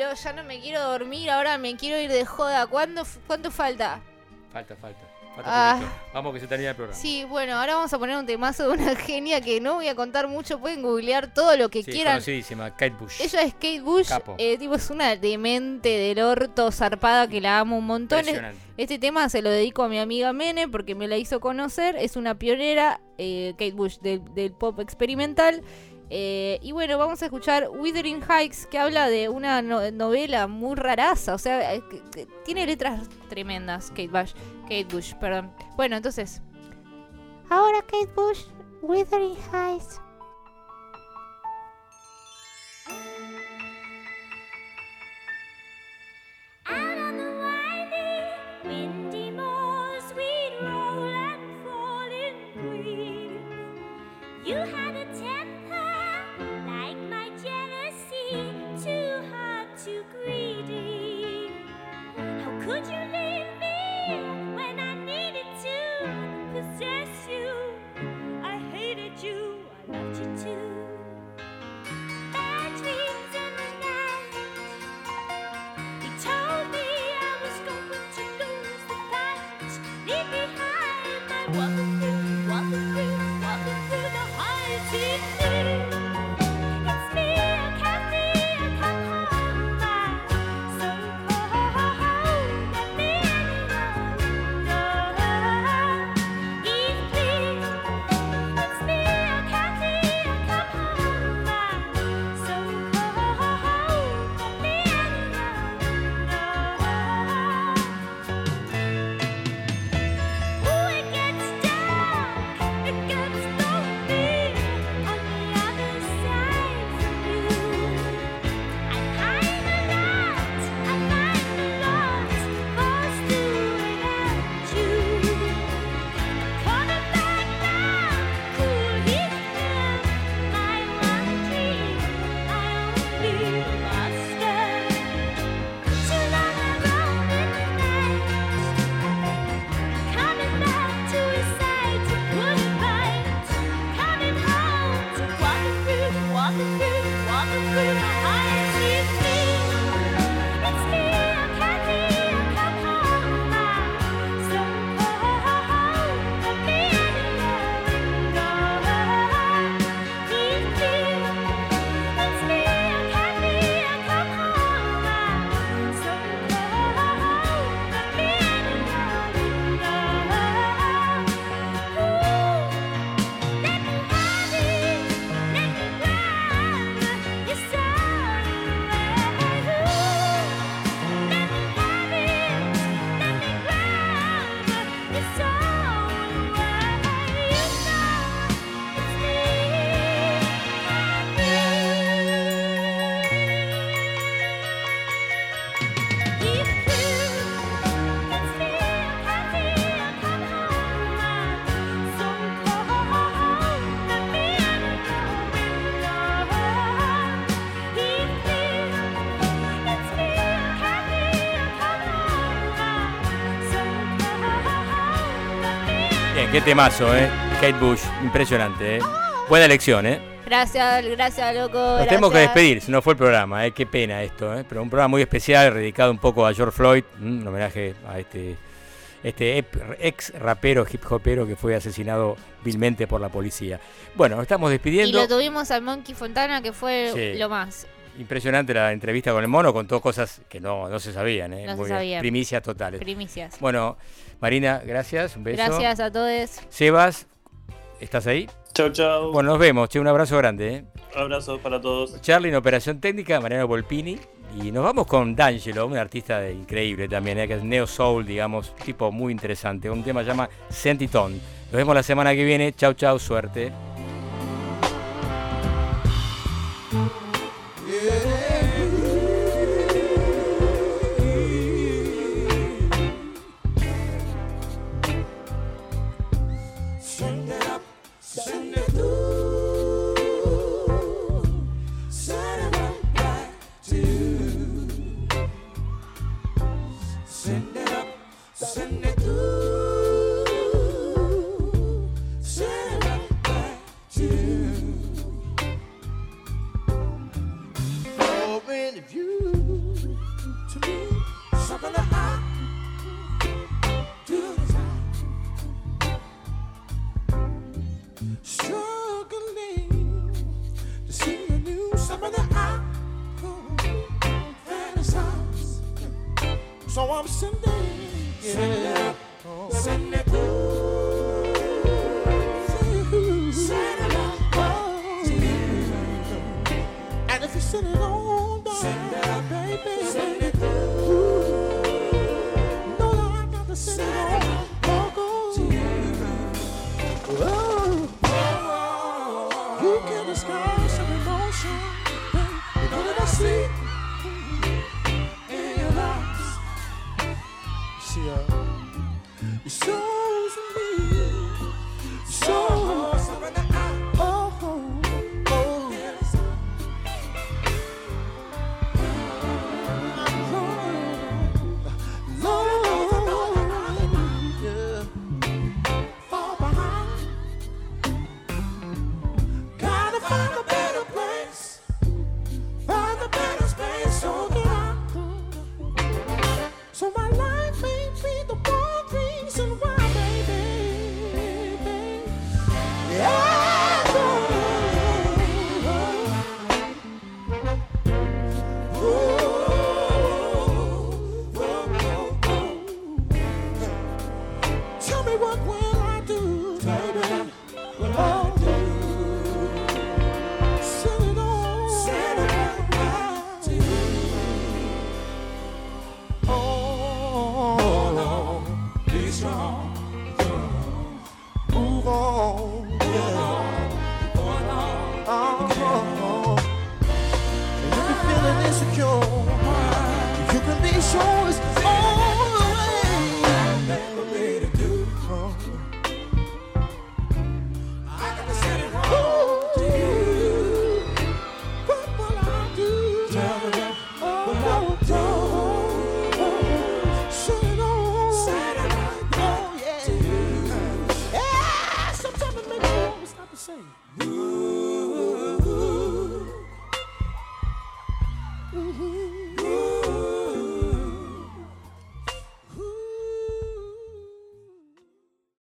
Boludo. Ya no me quiero dormir, ahora me quiero ir de joda. ¿Cuándo, ¿Cuánto falta? Falta, falta. Falta Ah. Vamos que se termina el programa. Sí, bueno, ahora vamos a poner un temazo de una genia que no voy a contar mucho. Pueden googlear todo lo que Sí, quieran. conocidísima, Kate Bush. Ella es Kate Bush, eh, tipo, es una demente del orto zarpada que la amo un montón. Este tema se lo dedico a mi amiga Mene porque me la hizo conocer. Es una pionera, eh, Kate Bush, del, del pop experimental. Eh, y bueno, vamos a escuchar Withering Heights, que habla de una no- novela muy raraza. O sea, eh, que- que tiene letras tremendas. Kate Bush, Kate Bush, perdón. Bueno, entonces. Ahora Kate Bush, Withering Heights. Out on the winding, qué temazo, ¿eh? Kate Bush, impresionante, ¿eh? Buena elección, ¿eh? Gracias, gracias, loco. Nos tenemos que despedir, si no fue el programa, ¿eh? Qué pena esto, ¿eh? Pero un programa muy especial, dedicado un poco a George Floyd, ¿m? un homenaje a este, este ex rapero, hip hopero que fue asesinado vilmente por la policía. Bueno, estamos Y despidiendo. lo tuvimos al Monkey Fontana, que fue Sí. lo más. Impresionante la entrevista con el mono, contó cosas que no, no se sabían, ¿eh? No Muy sabían. Primicias totales. Primicias. Bueno, Marina, gracias, un beso. Gracias a todos. Sebas, ¿estás ahí? Chau, chau. Bueno, nos vemos, che, un abrazo grande. ¿eh? Abrazos para todos. Charlie en operación técnica, Mariano Volpini. Y nos vamos con D'Angelo, un artista de- increíble también, ¿eh? que es Neo Soul, digamos, tipo muy interesante. Un tema que se llama Sentiton. Nos vemos la semana que viene. Chau, chau, suerte.